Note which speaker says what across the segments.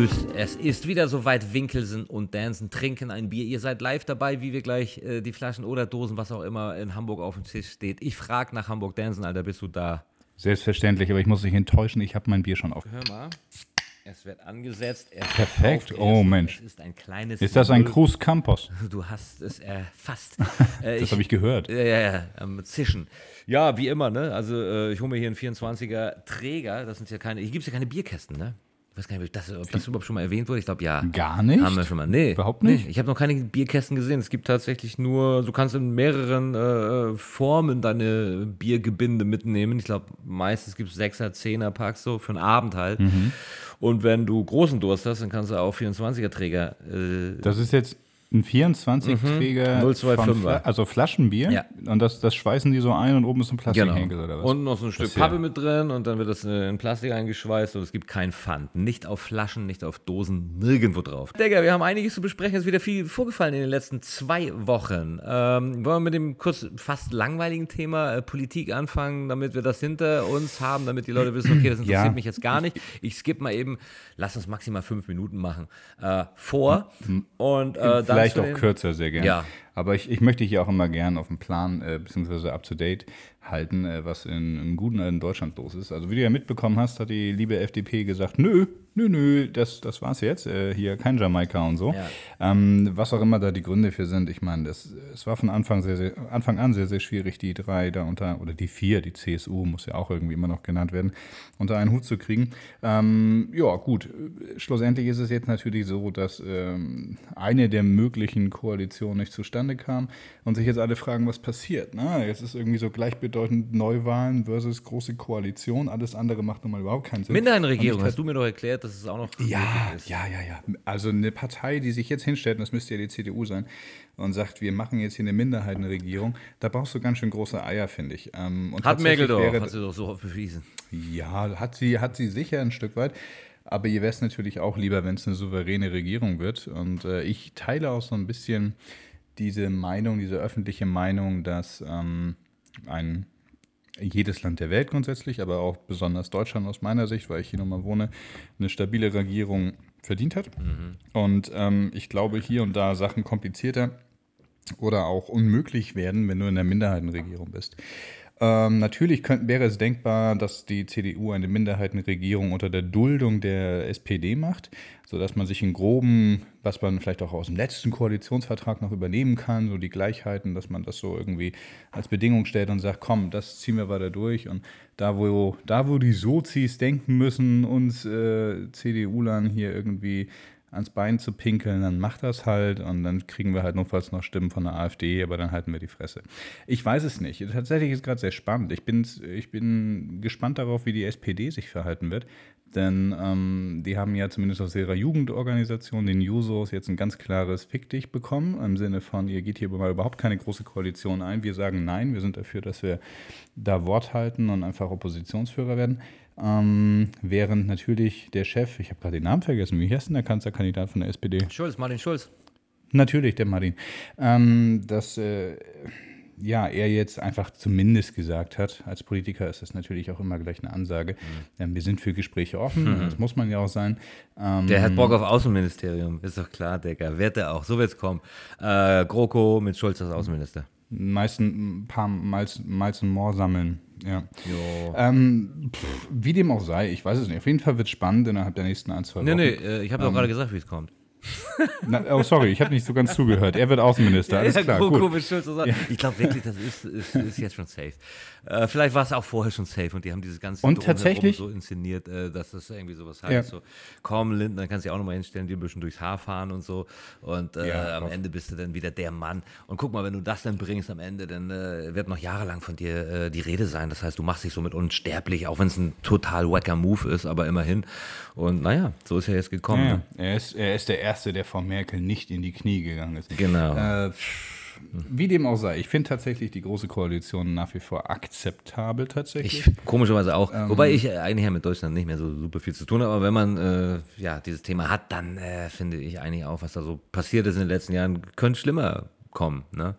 Speaker 1: begrüßt. Es ist wieder soweit. Winkelsen und Dansen trinken ein Bier. Ihr seid live dabei, wie wir gleich äh, die Flaschen oder Dosen, was auch immer, in Hamburg auf dem Tisch steht. Ich frage nach Hamburg Dansen, Alter, bist du da?
Speaker 2: Selbstverständlich, aber ich muss dich enttäuschen, ich habe mein Bier schon auf.
Speaker 1: Hör mal. Es wird angesetzt. Er
Speaker 2: Perfekt. Oh. Mensch.
Speaker 1: Ist ein kleines.
Speaker 2: Ist das ein Cruz Campos?
Speaker 1: Du hast es erfasst. Äh,
Speaker 2: Das habe ich gehört.
Speaker 1: Ja, ja, ja, am Zischen. Ja, wie immer, ne? Also, äh, ich hole mir hier einen 24er Träger. Das sind ja keine. Hier gibt es ja keine Bierkästen, ne? Ich weiß gar nicht, ob das, ob das überhaupt schon mal erwähnt wurde. Ich glaube, ja.
Speaker 2: Gar nicht?
Speaker 1: Haben wir schon mal. Nee.
Speaker 2: Überhaupt nicht?
Speaker 1: Nee. Ich habe noch keine Bierkästen gesehen. Es gibt tatsächlich nur, du kannst in mehreren äh, Formen deine Biergebinde mitnehmen. Ich glaube, meistens gibt es 6er, 10er Packs so für einen Abend halt.
Speaker 2: Mhm.
Speaker 1: Und wenn du großen Durst hast, dann kannst du auch 24er Träger. Äh,
Speaker 2: Das ist jetzt ein 24-Träger,
Speaker 1: 025er.
Speaker 2: von Fla also Flaschenbier.
Speaker 1: Ja.
Speaker 2: Und das, das schweißen die so ein und oben ist ein Plastikhenkel oder was?
Speaker 1: Und noch so ein Stück Pappe mit drin und dann wird das in Plastik eingeschweißt und es gibt kein Pfand. Nicht auf Flaschen, nicht auf Dosen, nirgendwo drauf. Digga, wir haben einiges zu besprechen. Es ist wieder viel vorgefallen in den letzten zwei Wochen. Ähm, wollen wir mit dem kurz fast langweiligen Thema äh, Politik anfangen, damit wir das hinter uns haben, damit die Leute wissen, okay, das interessiert
Speaker 2: Ja.
Speaker 1: mich jetzt gar nicht. Ich skippe mal eben, lass uns maximal fünf Minuten machen, äh, vor. Und äh, dann
Speaker 2: Vielleicht auch kürzer, sehr gerne.
Speaker 1: Ja.
Speaker 2: Aber ich, ich möchte hier auch immer gern auf dem Plan äh, beziehungsweise up to date halten, äh, was in, im guten alten Deutschland los ist. Also wie du ja mitbekommen hast, hat die liebe FDP gesagt, nö, nö, nö, das, das war's jetzt. Äh, hier kein Jamaika und so.
Speaker 1: Ja.
Speaker 2: Ähm, was auch immer da die Gründe für sind. Ich meine, es war von Anfang, sehr, sehr, Anfang an sehr, sehr schwierig, die drei da unter, oder die vier, die CSU muss ja auch irgendwie immer noch genannt werden, unter einen Hut zu kriegen. Ähm, ja, gut. Schlussendlich ist es jetzt natürlich so, dass ähm, eine der möglichen Koalitionen nicht zustande kam und sich jetzt alle fragen, was passiert. Ne? Jetzt ist irgendwie so gleichbedeutend Neuwahlen versus große Koalition. Alles andere macht nun mal überhaupt keinen Sinn.
Speaker 1: Minderheitenregierung, hast du mir doch erklärt, dass es auch noch
Speaker 2: ja, ja, ja, ja. Also eine Partei, die sich jetzt hinstellt, und das müsste ja die CDU sein, und sagt, wir machen jetzt hier eine Minderheitenregierung, da brauchst du ganz schön große Eier, finde ich. Ähm, und
Speaker 1: Hat Merkel doch, hat sie doch so oft bewiesen.
Speaker 2: ja, hat sie, hat sie sicher ein Stück weit. Aber ihr wäre es natürlich auch lieber, wenn es eine souveräne Regierung wird. Und äh, ich teile auch so ein bisschen diese Meinung, diese öffentliche Meinung, dass ähm, ein jedes Land der Welt grundsätzlich, aber auch besonders Deutschland aus meiner Sicht, weil ich hier nochmal wohne, eine stabile Regierung verdient hat. Und ähm, ich glaube, hier und da Sachen komplizierter oder auch unmöglich werden, wenn du in der Minderheitenregierung bist. Ähm, natürlich könnt, wäre es denkbar, dass die CDU eine Minderheitenregierung unter der Duldung der SPD macht, sodass man sich in groben, was man vielleicht auch aus dem letzten Koalitionsvertrag noch übernehmen kann, so die Gleichheiten, dass man das so irgendwie als Bedingung stellt und sagt, komm, das ziehen wir weiter durch. Und da, wo, da, wo die Sozis denken müssen, uns äh, CDU-Lern hier irgendwie ans Bein zu pinkeln, dann macht das halt und dann kriegen wir halt notfalls noch Stimmen von der AfD, aber dann halten wir die Fresse. Ich weiß es nicht. Tatsächlich ist es gerade sehr spannend. Ich bin, ich bin gespannt darauf, wie die SPD sich verhalten wird. Denn ähm, die haben ja zumindest aus ihrer Jugendorganisation, den Jusos, jetzt ein ganz klares Fick dich bekommen, im Sinne von, ihr geht hier überhaupt keine große Koalition ein. Wir sagen nein, wir sind dafür, dass wir da Wort halten und einfach Oppositionsführer werden. Ähm, während natürlich der Chef, ich habe gerade den Namen vergessen, wie heißt denn der Kanzlerkandidat von der SPD?
Speaker 1: Schulz, Martin Schulz.
Speaker 2: Natürlich, der Martin. Ähm, dass äh, ja, er jetzt einfach zumindest gesagt hat, als Politiker ist das natürlich auch immer gleich eine Ansage. Ähm, wir sind für Gespräche offen, das muss man ja auch sein. Ähm,
Speaker 1: Der hat Bock auf Außenministerium, ist doch klar, Digga. Wird er auch, so wird's kommen. Äh, GroKo mit Schulz als Außenminister.
Speaker 2: Meisten ein paar Miles, Miles and More sammeln. Ja. Ähm, pff, wie dem auch sei, ich weiß es nicht. Auf jeden Fall wird es spannend innerhalb der nächsten ein, zwei
Speaker 1: Nee,
Speaker 2: Wochen.
Speaker 1: nee, äh, ich habe doch gerade gesagt, wie es kommt.
Speaker 2: Na, oh, sorry, ich habe nicht so ganz zugehört. Er wird Außenminister, alles
Speaker 1: Ja,
Speaker 2: klar. Gut.
Speaker 1: Schulz. Ich glaube wirklich, das ist, ist, ist jetzt schon safe. Äh, vielleicht war es auch vorher schon safe und die haben dieses ganze
Speaker 2: Und tatsächlich-
Speaker 1: so inszeniert, äh, dass das irgendwie sowas heißt.
Speaker 2: Ja.
Speaker 1: So, komm, Linden, dann kannst du dich auch nochmal hinstellen, dir ein bisschen durchs Haar fahren und so. Und äh,
Speaker 2: Ja,
Speaker 1: am. Ende bist du dann wieder der Mann. Und guck mal, wenn du das dann bringst am Ende, dann äh, wird noch jahrelang von dir äh, die Rede sein. Das heißt, du machst dich somit unsterblich, auch wenn es ein total wacker Move ist, aber immerhin. Und naja, so ist er jetzt gekommen.
Speaker 2: Ja,
Speaker 1: Ne?
Speaker 2: er, ist, er ist der Erste, der Frau Merkel nicht in die Knie gegangen ist.
Speaker 1: Genau.
Speaker 2: Äh, wie dem auch sei, ich finde tatsächlich die Große Koalition nach wie vor akzeptabel tatsächlich.
Speaker 1: Ich komischerweise auch.
Speaker 2: Ähm.
Speaker 1: Wobei ich eigentlich ja mit Deutschland nicht mehr so super viel zu tun habe, aber wenn man äh, ja dieses Thema hat, dann äh, finde ich eigentlich auch, was da so passiert ist in den letzten Jahren, könnte schlimmer kommen. Ne?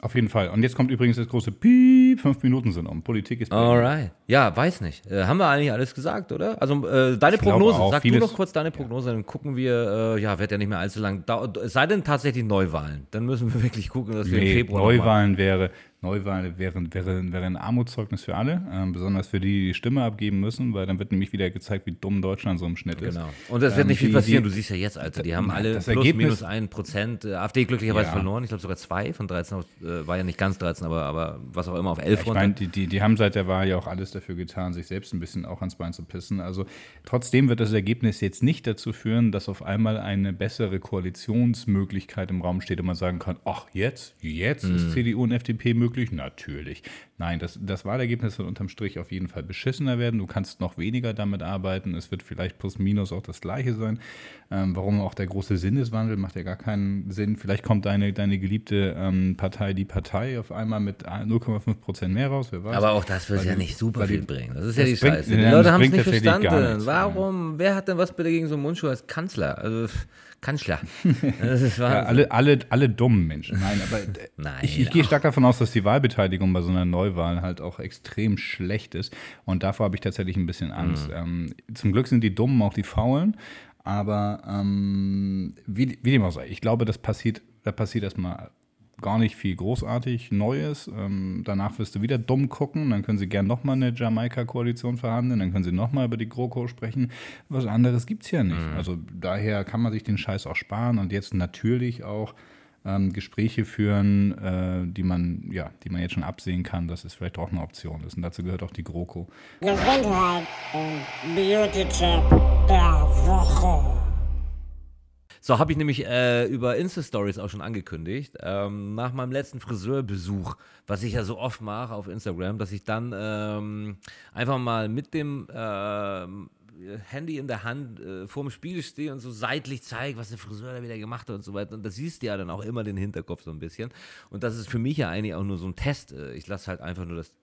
Speaker 2: Auf jeden Fall. Und jetzt kommt übrigens das große Piep fünf Minuten sind um. Politik ist.
Speaker 1: Alright. Ja, weiß nicht. Äh, haben wir eigentlich alles gesagt, oder? Also äh, deine Prognose. Auch, Sag du noch kurz deine Prognose, dann gucken wir. Äh, ja, wird ja nicht mehr allzu lang. Es sei denn tatsächlich Neuwahlen. Dann müssen wir wirklich gucken, dass wir nee, im Februar.
Speaker 2: Neuwahlen wäre. Neuwahlen wären, wäre, wäre ein Armutszeugnis für alle, äh, besonders für die, die die Stimme abgeben müssen, weil dann wird nämlich wieder gezeigt, wie dumm Deutschland so im Schnitt ist. Genau.
Speaker 1: Und es wird ähm, nicht viel passieren, die, du siehst ja jetzt, Alter, die haben alle plus Ergebnis, minus ein Prozent, äh, AfD glücklicherweise ja. verloren, ich glaube sogar zwei von 13, auf, äh, war ja nicht ganz 13, aber, aber was auch immer, auf 11
Speaker 2: ja, Ich meine, die, die, die haben seit der Wahl ja auch alles dafür getan, sich selbst ein bisschen auch ans Bein zu pissen. Also trotzdem wird das Ergebnis jetzt nicht dazu führen, dass auf einmal eine bessere Koalitionsmöglichkeit im Raum steht und man sagen kann, ach jetzt, jetzt mhm. ist CDU und FDP möglich? Natürlich natürlich. Nein, das, das Wahlergebnis wird unterm Strich auf jeden Fall beschissener werden. Du kannst noch weniger damit arbeiten. Es wird vielleicht plus minus auch das gleiche sein. Ähm, warum auch der große Sinneswandel macht ja gar keinen Sinn. Vielleicht kommt deine, deine geliebte ähm, Partei, die Partei, auf einmal mit 0,5 Prozent mehr raus.
Speaker 1: Wer weiß. Aber auch das wird ja nicht super viel bringen. Das ist ja die bringt, Scheiße. Die Leute haben es nicht verstanden. Warum? Wer hat denn was bitte gegen so einen Mundschuh als Kanzler? Also Kanzler.
Speaker 2: ja, alle, alle, alle dummen Menschen. Nein, aber äh, Nein, ich, ich gehe stark davon aus, dass die Wahlbeteiligung bei so einer Neuwahl halt auch extrem schlecht ist. Und davor habe ich tatsächlich ein bisschen Angst. Mhm. Ähm, zum Glück sind die Dummen auch die Faulen. Aber ähm, wie, wie dem auch sei, ich glaube, das passiert, da passiert erstmal gar nicht viel großartig Neues. Ähm, danach wirst du wieder dumm gucken. Dann können sie gerne nochmal eine Jamaika-Koalition verhandeln. Dann können sie nochmal über die GroKo sprechen. Was anderes gibt es ja nicht. Mhm. Also daher kann man sich den Scheiß auch sparen und jetzt natürlich auch ähm, Gespräche führen, äh, die man, ja, die man jetzt schon absehen kann, dass es vielleicht auch eine Option ist. Und dazu gehört auch die GroKo. Gesundheit und Beauty-Check
Speaker 1: der Woche. So, habe ich nämlich äh, über Insta-Stories auch schon angekündigt. Ähm, nach meinem letzten Friseurbesuch, was ich ja so oft mache auf Instagram, dass ich dann ähm, einfach mal mit dem äh, Handy in der Hand äh, vorm Spiegel stehe und so seitlich zeige, was der Friseur da wieder gemacht hat und so weiter. Und das siehst du ja dann auch immer den Hinterkopf so ein bisschen. Und das ist für mich ja eigentlich auch nur so ein Test. Äh, ich lasse halt einfach nur das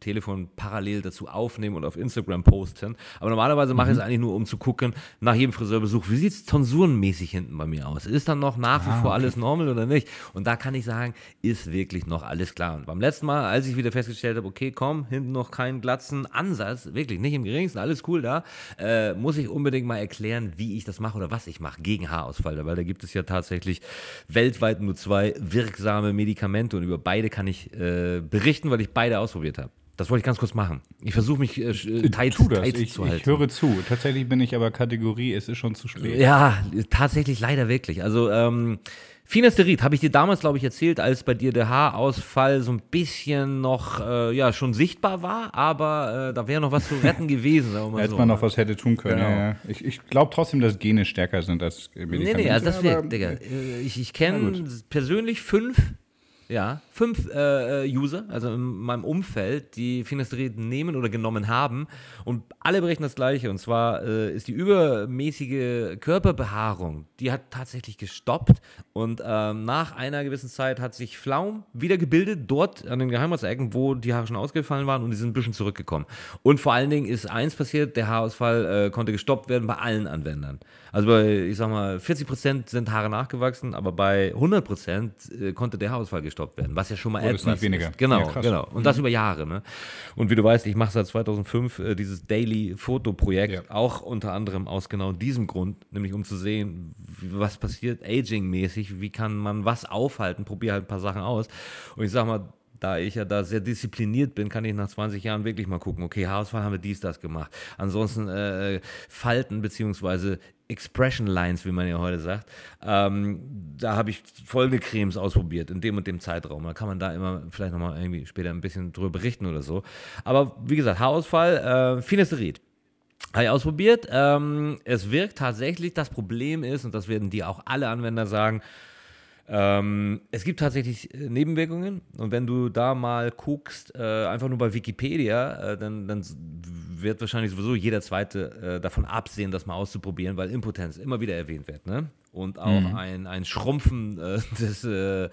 Speaker 1: Telefon parallel dazu aufnehmen und auf Instagram posten. Aber normalerweise mache ich es mhm. eigentlich nur, um zu gucken, nach jedem Friseurbesuch, wie sieht es tonsurenmäßig hinten bei mir aus? Ist dann noch nach wie ah, vor okay. alles normal oder nicht? Und da kann ich sagen, ist wirklich noch alles klar. Und beim letzten Mal, als ich wieder festgestellt habe, okay, komm, hinten noch kein glatzen Ansatz, wirklich nicht im geringsten, alles cool da, äh, muss ich unbedingt mal erklären, wie ich das mache oder was ich mache gegen Haarausfall. Weil da gibt es ja tatsächlich weltweit nur zwei wirksame Medikamente und über beide kann ich äh, berichten, weil ich beide ausprobiert habe. Das wollte ich ganz kurz machen. Ich versuche mich äh, äh tight,
Speaker 2: tight ich, zu halten. Ich höre zu. Tatsächlich bin ich aber Kategorie, es ist schon zu spät.
Speaker 1: Ja, tatsächlich leider wirklich. Also, ähm, Finasterid habe ich dir damals, glaube ich, erzählt, als bei dir der Haarausfall so ein bisschen noch, äh, ja, schon sichtbar war, aber äh, da wäre noch was zu retten gewesen.
Speaker 2: Sagen Als so, man noch was hätte tun können, genau. ja, ja. Ich, ich glaube trotzdem, dass Gene stärker sind als Medikamente. Nee, nee, also
Speaker 1: das wirkt, Digga. Äh, ich, ich kenne persönlich fünf ja, fünf äh, äh, User, also in meinem Umfeld, die Finasterid nehmen oder genommen haben und alle berichten das Gleiche. Und zwar äh, ist die übermäßige Körperbehaarung, die hat tatsächlich gestoppt und ähm, nach einer gewissen Zeit hat sich Flaum wieder gebildet, dort an den Geheimratsecken, wo die Haare schon ausgefallen waren und die sind ein bisschen zurückgekommen. Und vor allen Dingen ist eins passiert, der Haarausfall äh, konnte gestoppt werden bei allen Anwendern. Also bei, ich sag mal, 40% sind Haare nachgewachsen, aber bei 100% äh, konnte der Haarausfall gestoppt werden, was ja schon mal etwas ist.
Speaker 2: weniger.
Speaker 1: Genau, ja, genau. Und mhm. das über Jahre. Ne? Und wie du weißt, ich mache seit 2005 äh, dieses Daily Foto-Projekt, ja. auch unter anderem aus genau diesem Grund, nämlich um zu sehen, was passiert aging-mäßig, wie kann man was aufhalten, probiere halt ein paar Sachen aus. Und ich sag mal, da ich ja da sehr diszipliniert bin, kann ich nach 20 Jahren wirklich mal gucken, okay, Haarausfall haben wir dies, das gemacht. Ansonsten äh, Falten beziehungsweise Expression Lines, wie man ja heute sagt. Ähm, da habe ich Folgecremes ausprobiert in dem und dem Zeitraum. Da kann man da immer vielleicht nochmal irgendwie später ein bisschen drüber berichten oder so. Aber wie gesagt, Haarausfall, äh, Finasterid. Habe ich ausprobiert. Ähm, es wirkt tatsächlich. Das Problem ist, und das werden dir auch alle Anwender sagen, ähm, es gibt tatsächlich äh, Nebenwirkungen und wenn du da mal guckst, äh, einfach nur bei Wikipedia, äh, dann, dann, wird wahrscheinlich sowieso jeder Zweite äh, davon absehen, das mal auszuprobieren, weil Impotenz immer wieder erwähnt wird. Ne? Und auch mhm. ein, ein Schrumpfen äh, des, äh,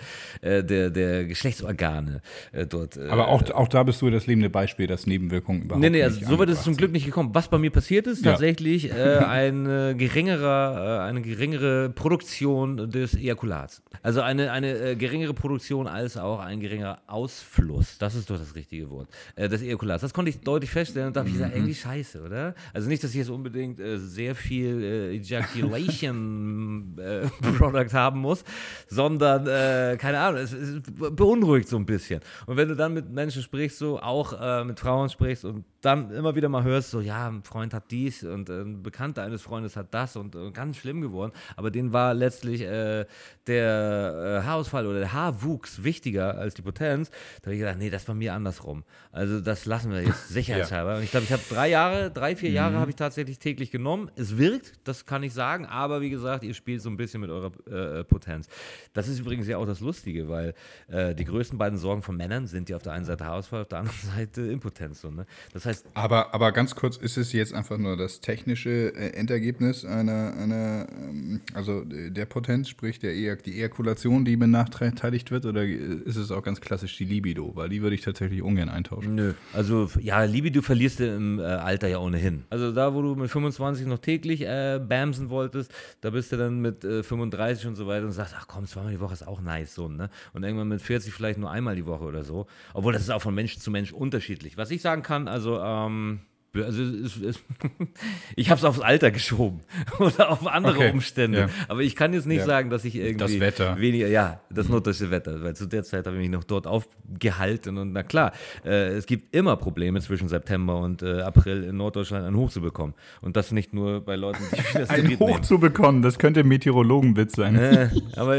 Speaker 1: äh, der, der Geschlechtsorgane äh, dort.
Speaker 2: Äh, Aber auch, auch da bist du das lebende Beispiel, dass Nebenwirkungen überhaupt
Speaker 1: Nee, nee, also so wird es zum Glück nicht gekommen. Was bei mir passiert ist, ja. tatsächlich äh, eine, geringere, eine geringere Produktion des Ejakulats. Also eine, eine geringere Produktion als auch ein geringerer Ausfluss. Das ist doch das richtige Wort. des Ejakulats. Das konnte ich deutlich feststellen und da habe ich gesagt, mhm. irgendwie scheiße, oder? Also nicht, dass ich jetzt unbedingt sehr viel Ejaculation äh, Product haben muss, sondern, äh, keine Ahnung, es, es, beunruhigt so ein bisschen. Und wenn du dann mit Menschen sprichst, so auch äh, mit Frauen sprichst und dann immer wieder mal hörst, so, ja, ein Freund hat dies und äh, ein Bekannter eines Freundes hat das und ganz schlimm geworden, aber denen war letztlich äh, der Haarausfall oder der Haarwuchs wichtiger als die Potenz, da habe ich gedacht, nee, das bei mir andersrum. Also das lassen wir jetzt sicherheitshalber. ja. Und ich glaube, ich habe drei Jahre, drei, vier Jahre mhm. habe ich tatsächlich täglich genommen. Es wirkt, das kann ich sagen, aber wie gesagt, ihr spielt so ein bisschen mit eurer äh, Potenz. Das ist übrigens ja auch das Lustige, weil äh, die größten beiden Sorgen von Männern sind ja auf der einen Seite Haarausfall, auf der anderen Seite Impotenz. So, ne? Das heißt,
Speaker 2: aber, aber ganz kurz, ist es jetzt einfach nur das technische äh, Endergebnis einer, einer ähm, also der Potenz, sprich der e die Ejakulation, die benachteiligt wird, oder ist es auch ganz klassisch die Libido? Weil die würde ich tatsächlich ungern eintauschen.
Speaker 1: Nö, also ja, Libido verlierst du im äh, Alter ja ohnehin. Also da, wo du mit 25 noch täglich äh, bamsen wolltest, da bist du dann mit äh, 35 und so weiter und sagst, ach komm, zweimal die Woche ist auch nice, so, ne? Und irgendwann mit 40 vielleicht nur einmal die Woche oder so. Obwohl das ist auch von Mensch zu Mensch unterschiedlich. Was ich sagen kann, also ähm, also es, es, ich habe es aufs Alter geschoben oder auf andere okay, Umstände. Ja. Aber ich kann jetzt nicht ja. sagen, dass ich irgendwie
Speaker 2: das Wetter.
Speaker 1: weniger, ja, das nordische Wetter, weil zu der Zeit habe ich mich noch dort aufgehalten und na klar, äh, es gibt immer Probleme zwischen September und äh, April in Norddeutschland ein Hoch zu bekommen und das nicht nur bei Leuten,
Speaker 2: die das ein Hoch nehmen. zu bekommen, das könnte Meteorologenwitz sein.
Speaker 1: Äh, aber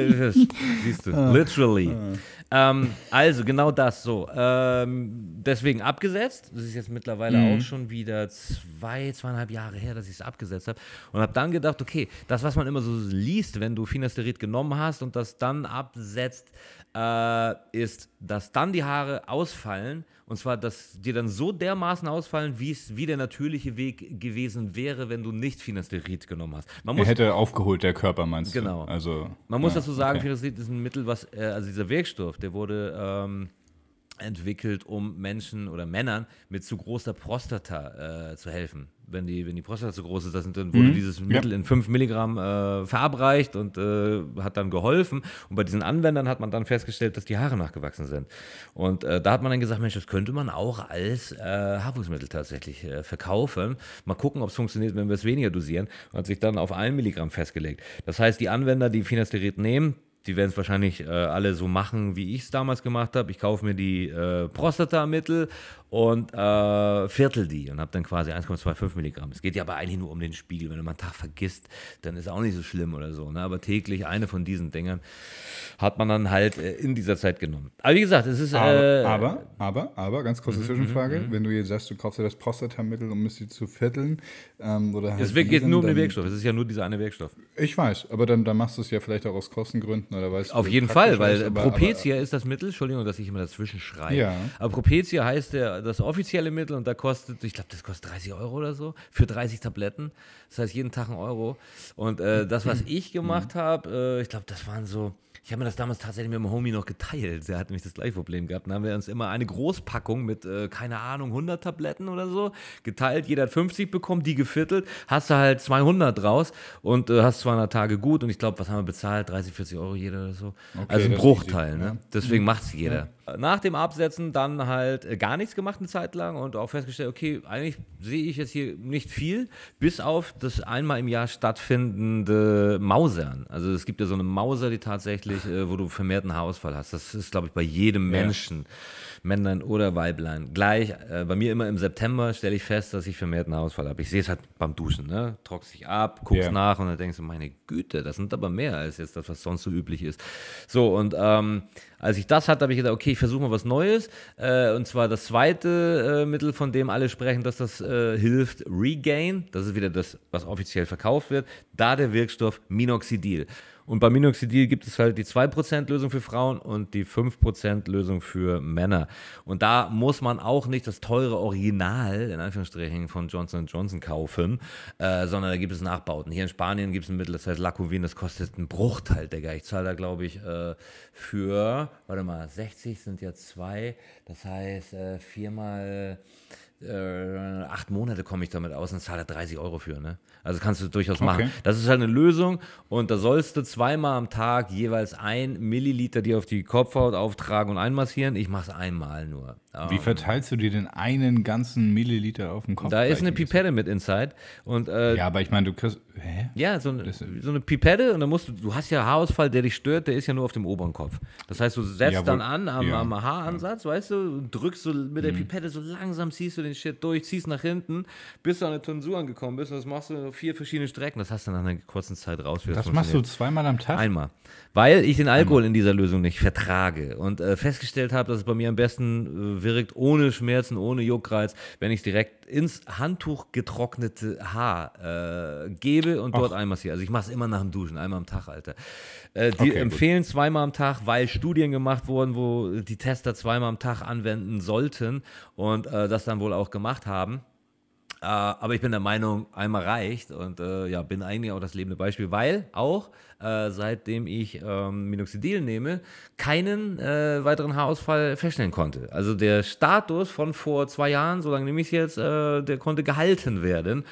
Speaker 1: siehst du, ah. literally. Ähm, also genau das so. Ähm, deswegen abgesetzt. Das ist jetzt mittlerweile mhm. auch schon wieder zwei, zweieinhalb Jahre her, dass ich es abgesetzt habe. Und habe dann gedacht, okay, das, was man immer so liest, wenn du Finasterid genommen hast und das dann absetzt, äh, ist, dass dann die Haare ausfallen. Und zwar, dass dir dann so dermaßen ausfallen, wie es wie der natürliche Weg gewesen wäre, wenn du nicht Finasterid genommen hast.
Speaker 2: Man muss, er hätte aufgeholt, der Körper, meinst
Speaker 1: du? Genau. Also,
Speaker 2: Man
Speaker 1: muss ja, dazu sagen, okay. Finasterid ist ein Mittel, was, äh, also dieser Wirkstoff, der wurde ähm, entwickelt, um Menschen oder Männern mit zu großer Prostata äh, zu helfen. Wenn die, wenn die Prostata zu groß ist, dann wurde mhm. dieses Mittel ja. in 5 Milligramm äh, verabreicht und äh, hat dann geholfen. Und bei diesen Anwendern hat man dann festgestellt, dass die Haare nachgewachsen sind. Und äh, da hat man dann gesagt, Mensch, das könnte man auch als äh, Haarwuchsmittel tatsächlich äh, verkaufen. Mal gucken, ob es funktioniert, wenn wir es weniger dosieren. Und hat sich dann auf 1 Milligramm festgelegt. Das heißt, die Anwender, die Finasterid nehmen, die werden es wahrscheinlich äh, alle so machen, wie ich es damals gemacht habe. Ich kaufe mir die äh, Prostata-Mittel und äh, viertel die und habe dann quasi 1,25 Milligramm. Es geht ja aber eigentlich nur um den Spiegel. Wenn du mal einen Tag vergisst, dann ist auch nicht so schlimm oder so. Ne? Aber täglich eine von diesen Dingern hat man dann halt äh, in dieser Zeit genommen. Aber wie gesagt, es ist.
Speaker 2: aber, äh, aber, aber, aber, ganz kurze mhm, Zwischenfrage. Mhm, wenn du jetzt sagst, du kaufst dir das Prostata-Mittel, um es dir zu vierteln. Ähm, oder
Speaker 1: es geht nur um den Wirkstoff. Es ist ja nur dieser eine Wirkstoff.
Speaker 2: Ich weiß, aber dann, dann machst du es ja vielleicht auch aus Kostengründen oder weißt
Speaker 1: Auf jeden Fall, weil aber, Propecia aber, ist das Mittel. Entschuldigung, dass ich immer dazwischen schreie. Ja. Aber Propecia heißt der das offizielle Mittel und da kostet, ich glaube, das kostet 30 Euro oder so für 30 Tabletten. Das heißt jeden Tag ein Euro. Und äh, das, was ich gemacht habe, äh, ich glaube, das waren so ich habe mir das damals tatsächlich mit dem Homie noch geteilt. Der hat nämlich das gleiche Problem gehabt. Dann haben wir uns immer eine Großpackung mit, äh, keine Ahnung, 100 Tabletten oder so geteilt. Jeder hat 50 bekommen, die geviertelt. Hast du halt 200 draus und äh, hast 200 Tage gut. Und ich glaube, was haben wir bezahlt? 30, 40 Euro jeder oder so. Okay, also ein Bruchteil. Ne? Ja. Deswegen mhm. macht es jeder. Ja. Nach dem Absetzen dann halt äh, gar nichts gemacht eine Zeit lang und auch festgestellt, okay, eigentlich sehe ich jetzt hier nicht viel, bis auf das einmal im Jahr stattfindende Mausern. Also es gibt ja so eine Mauser, die tatsächlich äh, wo du vermehrten Haarausfall hast. Das ist, glaube ich, bei jedem Menschen, Männlein oder Weiblein. Gleich, äh, bei mir immer im September stelle ich fest, dass ich vermehrten Haarausfall habe. Ich sehe es halt beim Duschen, ne? Trockst dich ab, guckst ja. nach und dann denkst du, meine Güte, das sind aber mehr als jetzt das, was sonst so üblich ist. So, und ähm, als ich das hatte, habe ich gedacht, okay, ich versuche mal was Neues. Äh, und zwar das zweite äh, Mittel, von dem alle sprechen, dass das äh, hilft, Regain. Das ist wieder das, was offiziell verkauft wird. Da der Wirkstoff Minoxidil. Und bei Minoxidil gibt es halt die 2% Lösung für Frauen und die 5% Lösung für Männer. Und da muss man auch nicht das teure Original, in Anführungsstrichen, von Johnson Johnson kaufen, äh, sondern da gibt es Nachbauten. Hier in Spanien gibt es ein Mittel, das heißt Lacovin, das kostet einen Bruchteil, Digga. Ich zahle da, glaube ich, äh, für, warte mal, 60 sind ja zwei, das heißt äh, viermal äh, acht Monate komme ich damit aus und zahle 30 Euro für. Ne? Also kannst du durchaus machen.
Speaker 2: Okay.
Speaker 1: Das ist halt eine Lösung und da sollst du zweimal am Tag jeweils ein Milliliter dir auf die Kopfhaut auftragen und einmassieren. Ich mache es einmal nur.
Speaker 2: Wie
Speaker 1: Ähm,
Speaker 2: verteilst du dir denn einen ganzen Milliliter auf den Kopf?
Speaker 1: da ist eine? Pipette mit inside und äh,
Speaker 2: Ja, aber ich meine, du kriegst. Hä?
Speaker 1: Ja, so, eine-
Speaker 2: Das-
Speaker 1: so eine Pipette und dann musst du, du hast ja Haarausfall, der dich stört, der ist ja nur auf dem oberen Kopf. Das heißt, du setzt
Speaker 2: Jawohl.
Speaker 1: dann an am,
Speaker 2: Ja.
Speaker 1: am Haaransatz, weißt du, drückst so mit
Speaker 2: Mhm.
Speaker 1: der Pipette so langsam, ziehst du den Shit durch, ziehst nach hinten, bis du an eine Tonsur angekommen bist und das machst du auf vier verschiedene Strecken. Das hast du nach einer kurzen Zeit raus. wie
Speaker 2: Das machst du zweimal am Tag?
Speaker 1: Einmal. Weil ich den Alkohol in dieser Lösung nicht vertrage und äh, festgestellt habe, dass es bei mir am besten äh, wirkt, ohne Schmerzen, ohne Juckreiz, wenn ich direkt ins Handtuch getrocknete Haar äh, gebe und dort einmassiere. Also ich mache es immer nach dem Duschen, einmal am Tag, Alter. Äh, die
Speaker 2: Okay, gut.
Speaker 1: empfehlen zweimal am Tag, weil Studien gemacht wurden, wo die Tester zweimal am Tag anwenden sollten und äh, das dann wohl auch gemacht haben. Äh, aber ich bin der Meinung, einmal reicht und äh, ja, bin eigentlich auch das lebende Beispiel, weil auch äh, seitdem ich ähm, Minoxidil nehme, keinen äh, weiteren Haarausfall feststellen konnte. Also der Status von vor zwei Jahren, so lange nehme ich es jetzt, äh, der konnte gehalten werden.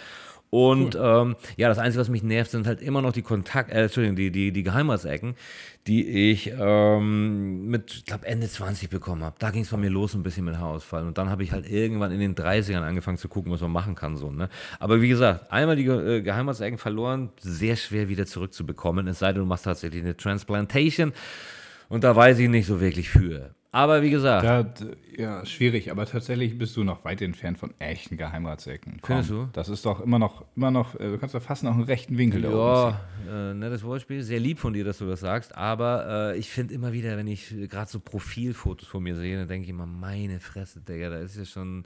Speaker 1: Und ähm, ja, das Einzige, was mich nervt, sind halt immer noch die Kontakt, äh, Entschuldigung, die, die, die Geheimratsecken, die ich ähm, mit, ich glaube, Ende 20 bekommen habe. Da ging es bei mir los ein bisschen mit Haarausfall. Und dann habe ich halt irgendwann in den 30ern angefangen zu gucken, was man machen kann. So, ne? Aber wie gesagt, einmal die äh, Geheimratsecken verloren, sehr schwer wieder zurückzubekommen. Es sei denn, du machst tatsächlich eine Transplantation. Und da weiß ich nicht so wirklich für. Aber wie gesagt,
Speaker 2: Da, ja, schwierig, aber tatsächlich bist du noch weit entfernt von echten Geheimratsecken. Komm,
Speaker 1: Findest du?
Speaker 2: Das ist doch immer noch, immer noch, äh, du kannst doch fast noch einen rechten Winkel da oben.
Speaker 1: Ja, äh, nettes Wortspiel. Sehr lieb von dir, dass du das sagst. Aber äh, ich finde immer wieder, wenn ich gerade so Profilfotos von mir sehe, dann denke ich immer, meine Fresse, Digga, da ist ja schon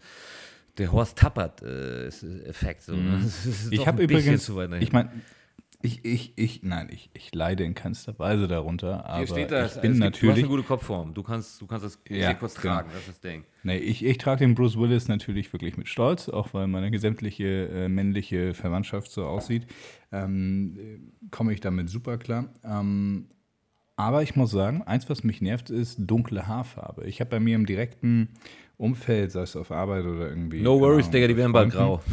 Speaker 1: der Horst Tappert-Effekt. so, ne?
Speaker 2: Mhm. Ich habe übrigens,
Speaker 1: zu weit dahin.
Speaker 2: ich meine, ich, ich, ich, nein, ich, ich leide in keinster Weise darunter, aber
Speaker 1: Hier steht das.
Speaker 2: ich bin
Speaker 1: gibt, du hast
Speaker 2: natürlich,
Speaker 1: eine gute Kopfform. Du kannst, du kannst das
Speaker 2: Ja,
Speaker 1: sehr kurz
Speaker 2: genau.
Speaker 1: tragen, das ist das Ding.
Speaker 2: nee, ich, ich trage den Bruce Willis natürlich wirklich mit Stolz, auch weil meine gesamtliche äh, männliche Verwandtschaft so aussieht, ähm, äh, komme ich damit super klar. Ähm, aber ich muss sagen, eins, was mich nervt, ist dunkle Haarfarbe. Ich habe bei mir im direkten Umfeld, sei es auf Arbeit oder irgendwie.
Speaker 1: No worries,
Speaker 2: Ahnung,
Speaker 1: Digga, die werden bald grau.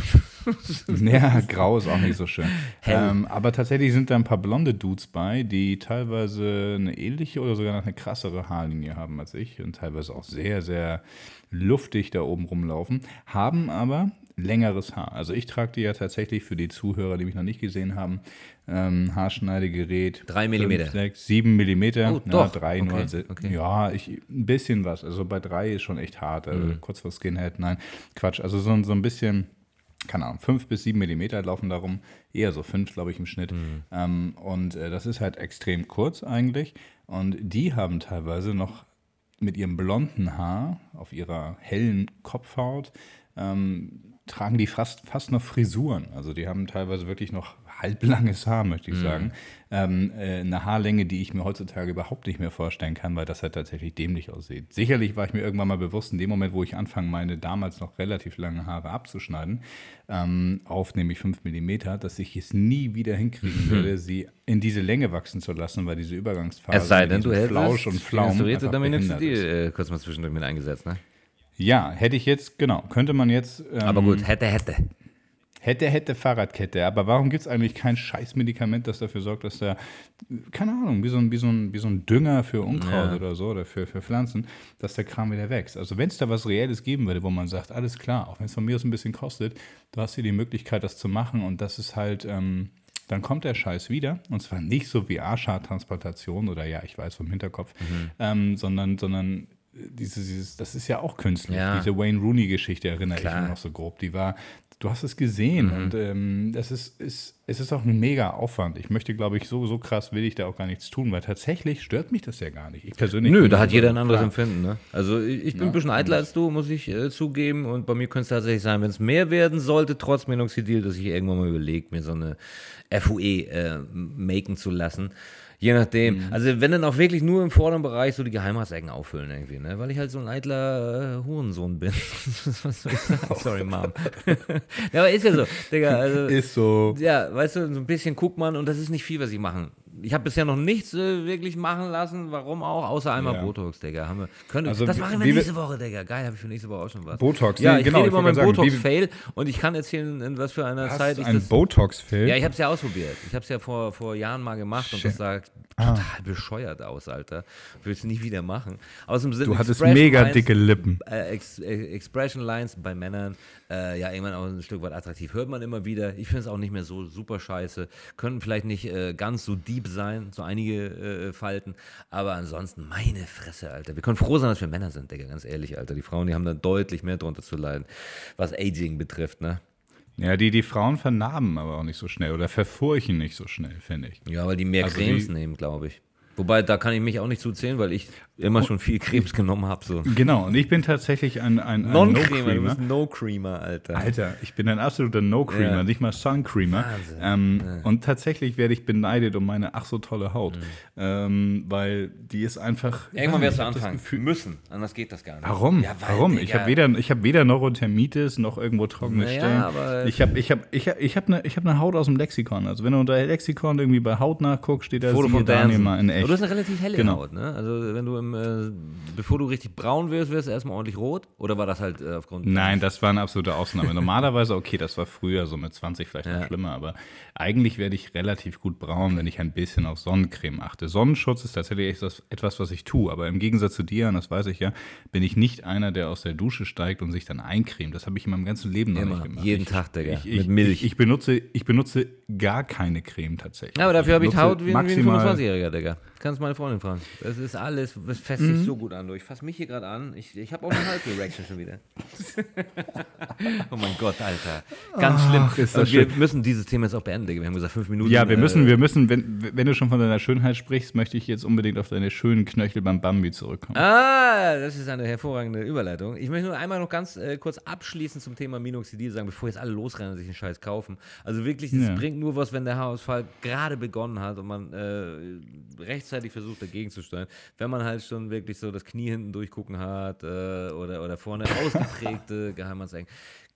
Speaker 2: Ja, grau ist auch nicht so schön. Ähm, aber tatsächlich sind da ein paar blonde Dudes bei, die teilweise eine ähnliche oder sogar noch eine krassere Haarlinie haben als ich und teilweise auch sehr, sehr luftig da oben rumlaufen, haben aber längeres Haar. Also ich trage die ja tatsächlich für die Zuhörer, die mich noch nicht gesehen haben, ähm, Haarschneidegerät.
Speaker 1: Drei Millimeter.
Speaker 2: 5, 6, 7 Millimeter.
Speaker 1: Oh,
Speaker 2: ja,
Speaker 1: doch.
Speaker 2: drei
Speaker 1: Okay,
Speaker 2: nur.
Speaker 1: okay.
Speaker 2: Ja, ich, ein bisschen was. Also bei drei ist schon echt hart. Also
Speaker 1: Mhm.
Speaker 2: kurz vor Skinhead, nein, Quatsch. Also so, so ein bisschen keine Ahnung, fünf bis sieben Millimeter laufen darum, eher so fünf, glaube ich, im Schnitt.
Speaker 1: Mhm.
Speaker 2: Ähm, und äh, das ist halt extrem kurz eigentlich. Und die haben teilweise noch mit ihrem blonden Haar auf ihrer hellen Kopfhaut, ähm, tragen die fast, fast noch Frisuren. Also die haben teilweise wirklich noch halblanges Haar, möchte ich sagen. Ähm, äh, eine Haarlänge, die ich mir heutzutage überhaupt nicht mehr vorstellen kann, weil das halt tatsächlich dämlich aussieht. Sicherlich war ich mir irgendwann mal bewusst, in dem Moment, wo ich anfange, meine damals noch relativ langen Haare abzuschneiden, ähm, auf nämlich 5 mm, dass ich es nie wieder hinkriegen würde, sie in diese Länge wachsen zu lassen, weil diese Übergangsphase
Speaker 1: Es sei denn, du
Speaker 2: Flausch und Flaum
Speaker 1: Stentorierte
Speaker 2: einfach behindert ist.
Speaker 1: Dominoxidil äh, kurz mal zwischendurch mit eingesetzt, ne?
Speaker 2: Ja, hätte ich jetzt, genau, könnte man jetzt. Ähm,
Speaker 1: Aber gut, hätte, hätte.
Speaker 2: Hätte, hätte Fahrradkette. Aber warum gibt es eigentlich kein Scheißmedikament, das dafür sorgt, dass da, keine Ahnung, wie so ein, wie so ein, wie so ein Dünger für Unkraut
Speaker 1: Ja.
Speaker 2: oder so oder für, für Pflanzen, dass der Kram wieder wächst. Also wenn es da was Reelles geben würde, wo man sagt, alles klar, auch wenn es von mir aus ein bisschen kostet, du hast hier die Möglichkeit, das zu machen und das ist halt, ähm, dann kommt der Scheiß wieder. Und zwar nicht so wie Arschhaartransplantation oder ja, ich weiß vom Hinterkopf,
Speaker 1: Mhm.
Speaker 2: ähm, sondern, sondern dieses, dieses, das ist ja auch künstlich.
Speaker 1: Ja.
Speaker 2: Diese Wayne Rooney-Geschichte erinnere ich
Speaker 1: Klar.
Speaker 2: mich noch so grob. Die war, du hast es gesehen
Speaker 1: Mhm.
Speaker 2: und ähm, das ist, ist, es ist auch ein mega Aufwand. Ich möchte, glaube ich, so, so krass will ich da auch gar nichts tun, weil tatsächlich stört mich das ja gar nicht. Ich persönlich.
Speaker 1: Nö, da hat jeder ein anderes
Speaker 2: klar.
Speaker 1: Empfinden. Ne? Also ich, ich bin ein bisschen eitler als du, muss ich äh, zugeben. Und bei mir könnte es tatsächlich sein, wenn es mehr werden sollte, trotz Minoxidil, dass ich irgendwann mal überlege, mir so eine FUE äh, maken zu lassen. Je nachdem. Mhm. Also wenn dann auch wirklich nur im vorderen Bereich so die Geheimratsecken auffüllen irgendwie, ne? Weil ich halt so ein eitler äh, Hurensohn bin. Was soll ich sagen? Sorry, Mom. ja, aber ist ja so, Digga. Also,
Speaker 2: ist so.
Speaker 1: Ja, weißt du, so ein bisschen guckt man und das ist nicht viel, was ich machen ich habe bisher noch nichts äh, wirklich machen lassen. Warum auch? Außer einmal ja. Botox, Digga. Haben wir, können, also, das machen wir nächste Woche, Digga. Geil, habe ich für nächste Woche auch schon was.
Speaker 2: Botox,
Speaker 1: ja, ich genau, rede über meinen Botox-Fail und ich kann erzählen, in was für einer
Speaker 2: Hast
Speaker 1: Zeit ich
Speaker 2: ein Botox-Fail?
Speaker 1: Ja, ich habe es ja ausprobiert. Ich habe es ja vor, vor Jahren mal gemacht Shit. und das sah ah. total bescheuert aus, Alter. Willst du nie wieder machen. Aus dem Sinne,
Speaker 2: du hattest mega Lines, dicke Lippen.
Speaker 1: Äh, Ex Expression Lines bei Männern, äh, ja, irgendwann auch ein Stück weit attraktiv. Hört man immer wieder. Ich finde es auch nicht mehr so super scheiße. Können vielleicht nicht äh, ganz so deep sein, so einige äh, Falten. Aber ansonsten, meine Fresse, Alter. Wir können froh sein, dass wir Männer sind, Digga, ganz ehrlich, Alter. Die Frauen, die haben da deutlich mehr drunter zu leiden, was Aging betrifft, ne?
Speaker 2: Ja, die, die Frauen vernarben aber auch nicht so schnell oder verfurchen nicht so schnell, finde ich.
Speaker 1: Ja, weil die mehr also Cremes die, nehmen, glaube ich. Wobei, da kann ich mich auch nicht zuzählen, weil ich immer schon viel Krebs genommen habe. So.
Speaker 2: Genau, und ich bin tatsächlich ein, ein,
Speaker 1: ein Non-Creamer. No du bist No-Creamer, Alter.
Speaker 2: Alter, ich bin ein absoluter No-Creamer, ja. nicht mal Sun-Creamer. Ähm, ja. Und tatsächlich werde ich beneidet um meine ach so tolle Haut. Mhm. Ähm, weil die ist einfach.
Speaker 1: Irgendwann wirst du anfangen. müssen, anders geht das gar nicht.
Speaker 2: Warum? Ja, weil, Warum? Ich habe weder, hab weder Neurothermitis noch irgendwo trockene naja, Stellen. Ich habe ich hab, ich hab, ich hab eine hab ne Haut aus dem Lexikon. Also, wenn du unter Lexikon irgendwie bei Haut nachguckst, steht da
Speaker 1: Foto von
Speaker 2: Daniel mal in echt.
Speaker 1: Aber du hast eine relativ helle genau. Haut, ne? Also, wenn du im äh, bevor du richtig braun wirst, wirst du erstmal ordentlich rot? Oder war das halt äh, aufgrund.
Speaker 2: Nein, das war eine absolute Ausnahme. Normalerweise, okay, das war früher so mit 20 vielleicht ja. noch schlimmer, aber eigentlich werde ich relativ gut braun, wenn ich ein bisschen auf Sonnencreme achte. Sonnenschutz ist tatsächlich etwas, was ich tue, aber im Gegensatz zu dir, und das weiß ich ja, bin ich nicht einer, der aus der Dusche steigt und sich dann eincremt. Das habe ich in meinem ganzen Leben noch
Speaker 1: Immer,
Speaker 2: nicht gemacht.
Speaker 1: Jeden
Speaker 2: ich,
Speaker 1: Tag, Digga,
Speaker 2: ich, ich, mit Milch. Ich, benutze, ich benutze gar keine Creme tatsächlich.
Speaker 1: Ja, aber dafür habe ich Haut wie, wie ein 25-Jähriger, Digga. Kannst meine Freundin fragen. Das ist alles, das fässt sich mhm. so gut an. Ich fasse mich hier gerade an. Ich, ich habe auch eine Halbreaction schon wieder. oh mein Gott, Alter. Ganz Ach, schlimm. Ist das wir schön. müssen dieses Thema jetzt auch beenden. Wir haben gesagt, fünf Minuten.
Speaker 2: Ja, wir müssen, äh, wir müssen, wenn, wenn du schon von deiner Schönheit sprichst, möchte ich jetzt unbedingt auf deine schönen Knöchel beim Bambi zurückkommen.
Speaker 1: Ah, das ist eine hervorragende Überleitung. Ich möchte nur einmal noch ganz äh, kurz abschließend zum Thema Minoxidil sagen, bevor jetzt alle losrennen und sich den Scheiß kaufen. Also wirklich, es ja. bringt nur was, wenn der Haarausfall gerade begonnen hat und man äh, rechtzeitig versucht, dagegen zu steuern. Wenn man halt schon wirklich so das Knie hinten durchgucken hat äh, oder, oder vorne ausgeprägte Geheimratsecken,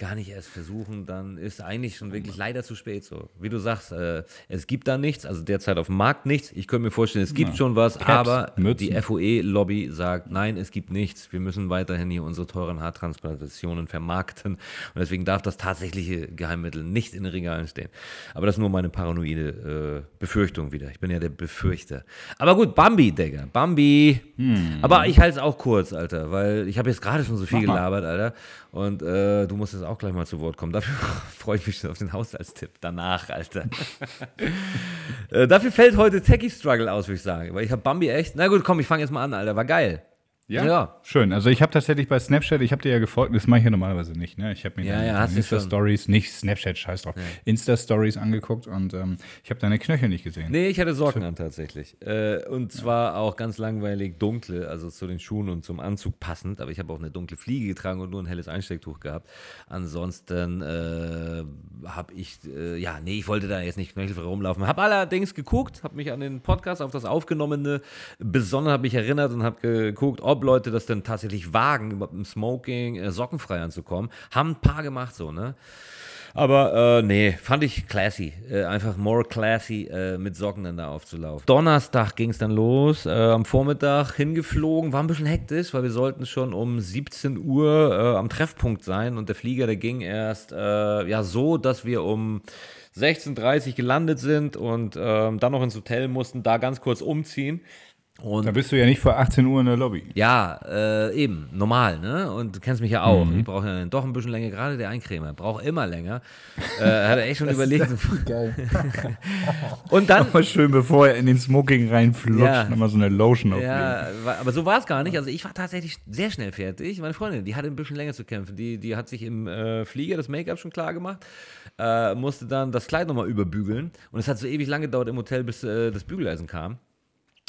Speaker 1: gar nicht erst versuchen, dann ist eigentlich schon wirklich leider zu spät so. Wie du sagst, äh, es gibt da nichts, also derzeit auf dem Markt nichts. Ich könnte mir vorstellen, es gibt ja. schon was, Caps, aber Mützen. die FOE-Lobby sagt, nein, es gibt nichts. Wir müssen weiterhin hier unsere teuren Haartransplantationen vermarkten und deswegen darf das tatsächliche Geheimmittel nicht in den Regalen stehen. Aber das ist nur meine paranoide äh, Befürchtung wieder. Ich bin ja der Befürchter. Aber gut, Bambi, Digga, Bambi. Hm. Aber ich halte es auch kurz, Alter, weil ich habe jetzt gerade schon so viel gelabert, Alter. Und äh, du musst jetzt auch gleich mal zu Wort kommen. Dafür freue ich mich schon auf den Haushaltstipp. Danach, Alter. äh, dafür fällt heute Techie Struggle aus, würde ich sagen. Weil ich habe Bambi echt. Na gut, komm, ich fange jetzt mal an, Alter. War geil.
Speaker 2: Ja? ja? Schön. Also ich habe tatsächlich bei Snapchat, ich habe dir ja gefolgt, das mache ich ja normalerweise nicht. Ne? Ich habe mir
Speaker 1: ja, ja,
Speaker 2: Insta-Stories, nicht Snapchat, scheiß drauf. Insta-Stories angeguckt und ähm, ich habe deine Knöchel nicht gesehen.
Speaker 1: Nee, ich hatte Socken an tatsächlich. Äh, und zwar auch ganz langweilig dunkle, also zu den Schuhen und zum Anzug passend, aber ich habe auch eine dunkle Fliege getragen und nur ein helles Einstecktuch gehabt. Ansonsten äh, habe ich, äh, ja, nee, ich wollte da jetzt nicht knöchelfrei rumlaufen. Habe allerdings geguckt, habe mich an den Podcast, auf das Aufgenommene besonnen, habe mich erinnert und habe geguckt, ob Leute das denn tatsächlich wagen, über dem Smoking äh, sockenfrei anzukommen. Haben ein paar gemacht so, ne? Aber äh, nee, fand ich classy. Äh, einfach more classy, äh, mit Socken dann da aufzulaufen. Donnerstag ging es dann los. Äh, am Vormittag hingeflogen. War ein bisschen hektisch, weil wir sollten schon um 17 Uhr äh, am Treffpunkt sein. Und der Flieger, der ging erst äh, ja so, dass wir um 16.30 Uhr gelandet sind und ähm, dann noch ins Hotel mussten, da ganz kurz umziehen.
Speaker 2: Und da bist du ja nicht vor 18 Uhr in der Lobby.
Speaker 1: Ja, äh, eben, normal, ne? Und du kennst mich ja auch. Mhm. Ich brauche ja doch ein bisschen länger, gerade der Eincremer. Braucht immer länger. Äh, hat er echt schon überlegt. geil. und dann.
Speaker 2: Mal schön, bevor er in den Smoking reinflutscht, ja, nochmal so eine Lotion auflegen.
Speaker 1: Ja, aber so war es gar nicht. Also ich war tatsächlich sehr schnell fertig. Meine Freundin, die hatte ein bisschen länger zu kämpfen. Die, die hat sich im äh, Flieger das Make-up schon klar gemacht. Äh, musste dann das Kleid nochmal überbügeln. Und es hat so ewig lange gedauert im Hotel, bis äh, das Bügeleisen kam.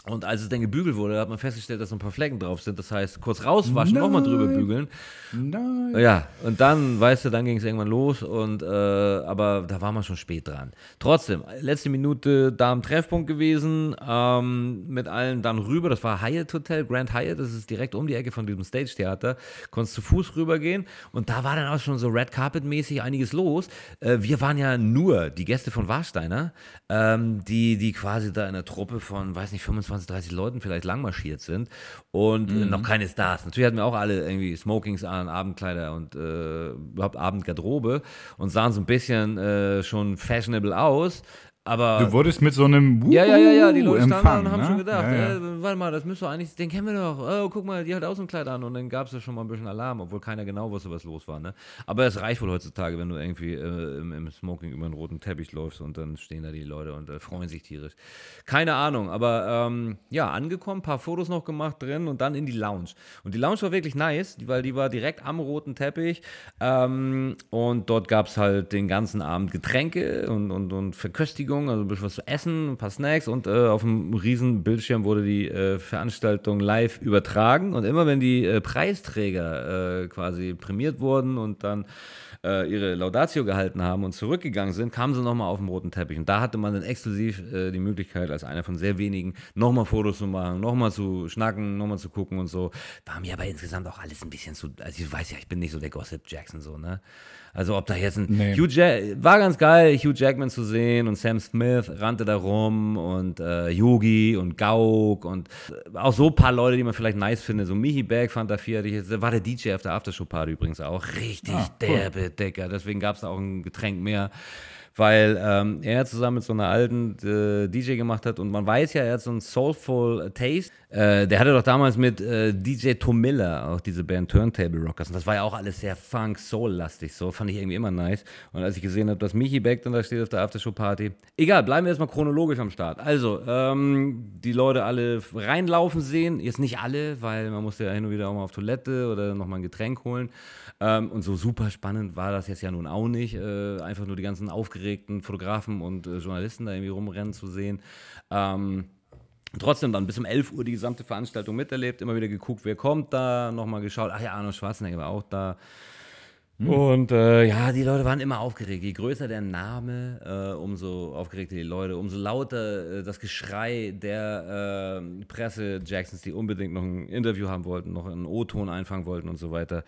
Speaker 1: Und als es dann gebügelt wurde, hat man festgestellt, dass noch ein paar Flecken drauf sind. Das heißt, kurz rauswaschen, nochmal drüber bügeln. Nein. Ja, und dann, weißt du, dann ging es irgendwann los. Und, äh, aber da war man schon spät dran. Trotzdem, letzte Minute da am Treffpunkt gewesen, ähm, mit allen dann rüber. Das war Hyatt Hotel, Grand Hyatt. Das ist direkt um die Ecke von diesem Stage Theater. Konntest zu Fuß rübergehen. Und da war dann auch schon so Red Carpet mäßig einiges los. Äh, wir waren ja nur die Gäste von Warsteiner, ähm, die, die quasi da in der Truppe von, weiß nicht, 25 20, 30 Leuten vielleicht langmarschiert sind und äh, mhm. noch keine Stars. Natürlich hatten wir auch alle irgendwie Smokings an, Abendkleider und äh, überhaupt Abendgarderobe und sahen so ein bisschen äh, schon fashionable aus. Aber
Speaker 2: du wurdest mit so einem
Speaker 1: Wuhu Ja, ja, ja, ja, die Leute standen und haben ne? schon gedacht, ja, ja. Äh, warte mal, das müsste eigentlich, den kennen wir doch. Oh, guck mal, die hat auch so ein Kleid an und dann gab es ja schon mal ein bisschen Alarm, obwohl keiner genau wusste, was los war. Ne? Aber es reicht wohl heutzutage, wenn du irgendwie äh, im, im, Smoking über einen roten Teppich läufst und dann stehen da die Leute und äh, freuen sich tierisch. Keine Ahnung, aber ähm, ja, angekommen, paar Fotos noch gemacht drin und dann in die Lounge. Und die Lounge war wirklich nice, weil die war direkt am roten Teppich ähm, und dort gab es halt den ganzen Abend Getränke und, und, und Verköstigung Verpflegung, also ein bisschen was zu essen, ein paar Snacks und äh, auf einem riesen Bildschirm wurde die äh, Veranstaltung live übertragen. Und immer wenn die äh, Preisträger äh, quasi prämiert wurden und dann äh, ihre Laudatio gehalten haben und zurückgegangen sind, kamen sie nochmal auf den roten Teppich. Und da hatte man dann exklusiv äh, die Möglichkeit, als einer von sehr wenigen, nochmal Fotos zu machen, nochmal zu schnacken, nochmal zu gucken und so. War mir aber insgesamt auch alles ein bisschen zu, also ich weiß ja, ich bin nicht so der Gossip Jackson so, ne? Also ob da jetzt ein nee. Hugh Jack war ganz geil, Hugh Jackman zu sehen und Sam Smith rannte da rum und äh, Yogi und Gauk und äh, auch so ein paar Leute, die man vielleicht nice findet. So Michi Berg fand da fertig. War der DJ auf der Aftershow-Party übrigens auch. Richtig ah, cool. derbe Decker. Deswegen gab es da auch ein Getränk mehr weil ähm, er zusammen mit so einer alten äh, DJ gemacht hat und man weiß ja, er hat so einen Soulful Taste. Äh, der hatte doch damals mit äh, DJ Tomilla auch diese Band Turntable Rockers und das war ja auch alles sehr Funk, Soul-lastig, so fand ich irgendwie immer nice. Und als ich gesehen habe, dass Michi Beck dann da steht auf der Aftershow-Party, egal, bleiben wir erstmal chronologisch am Start. Also, ähm, die Leute alle reinlaufen sehen, jetzt nicht alle, weil man musste ja hin und wieder auch mal auf Toilette oder nochmal ein Getränk holen. Ähm, und so super spannend war das jetzt ja nun auch nicht, äh, einfach nur die ganzen aufgeregten Fotografen und äh, Journalisten da irgendwie rumrennen zu sehen. Ähm, Trotzdem dann bis um 11 Uhr die gesamte Veranstaltung miterlebt, immer wieder geguckt, wer kommt da, nochmal geschaut, ach ja, Arnold Schwarzenegger war auch da. Hm. Und äh, ja, die Leute waren immer aufgeregt. Je größer der Name, äh, umso aufgeregter die Leute, umso lauter äh, das Geschrei der äh, Presse Jacksons, die unbedingt noch ein Interview haben wollten, noch einen O-Ton einfangen wollten und so weiter.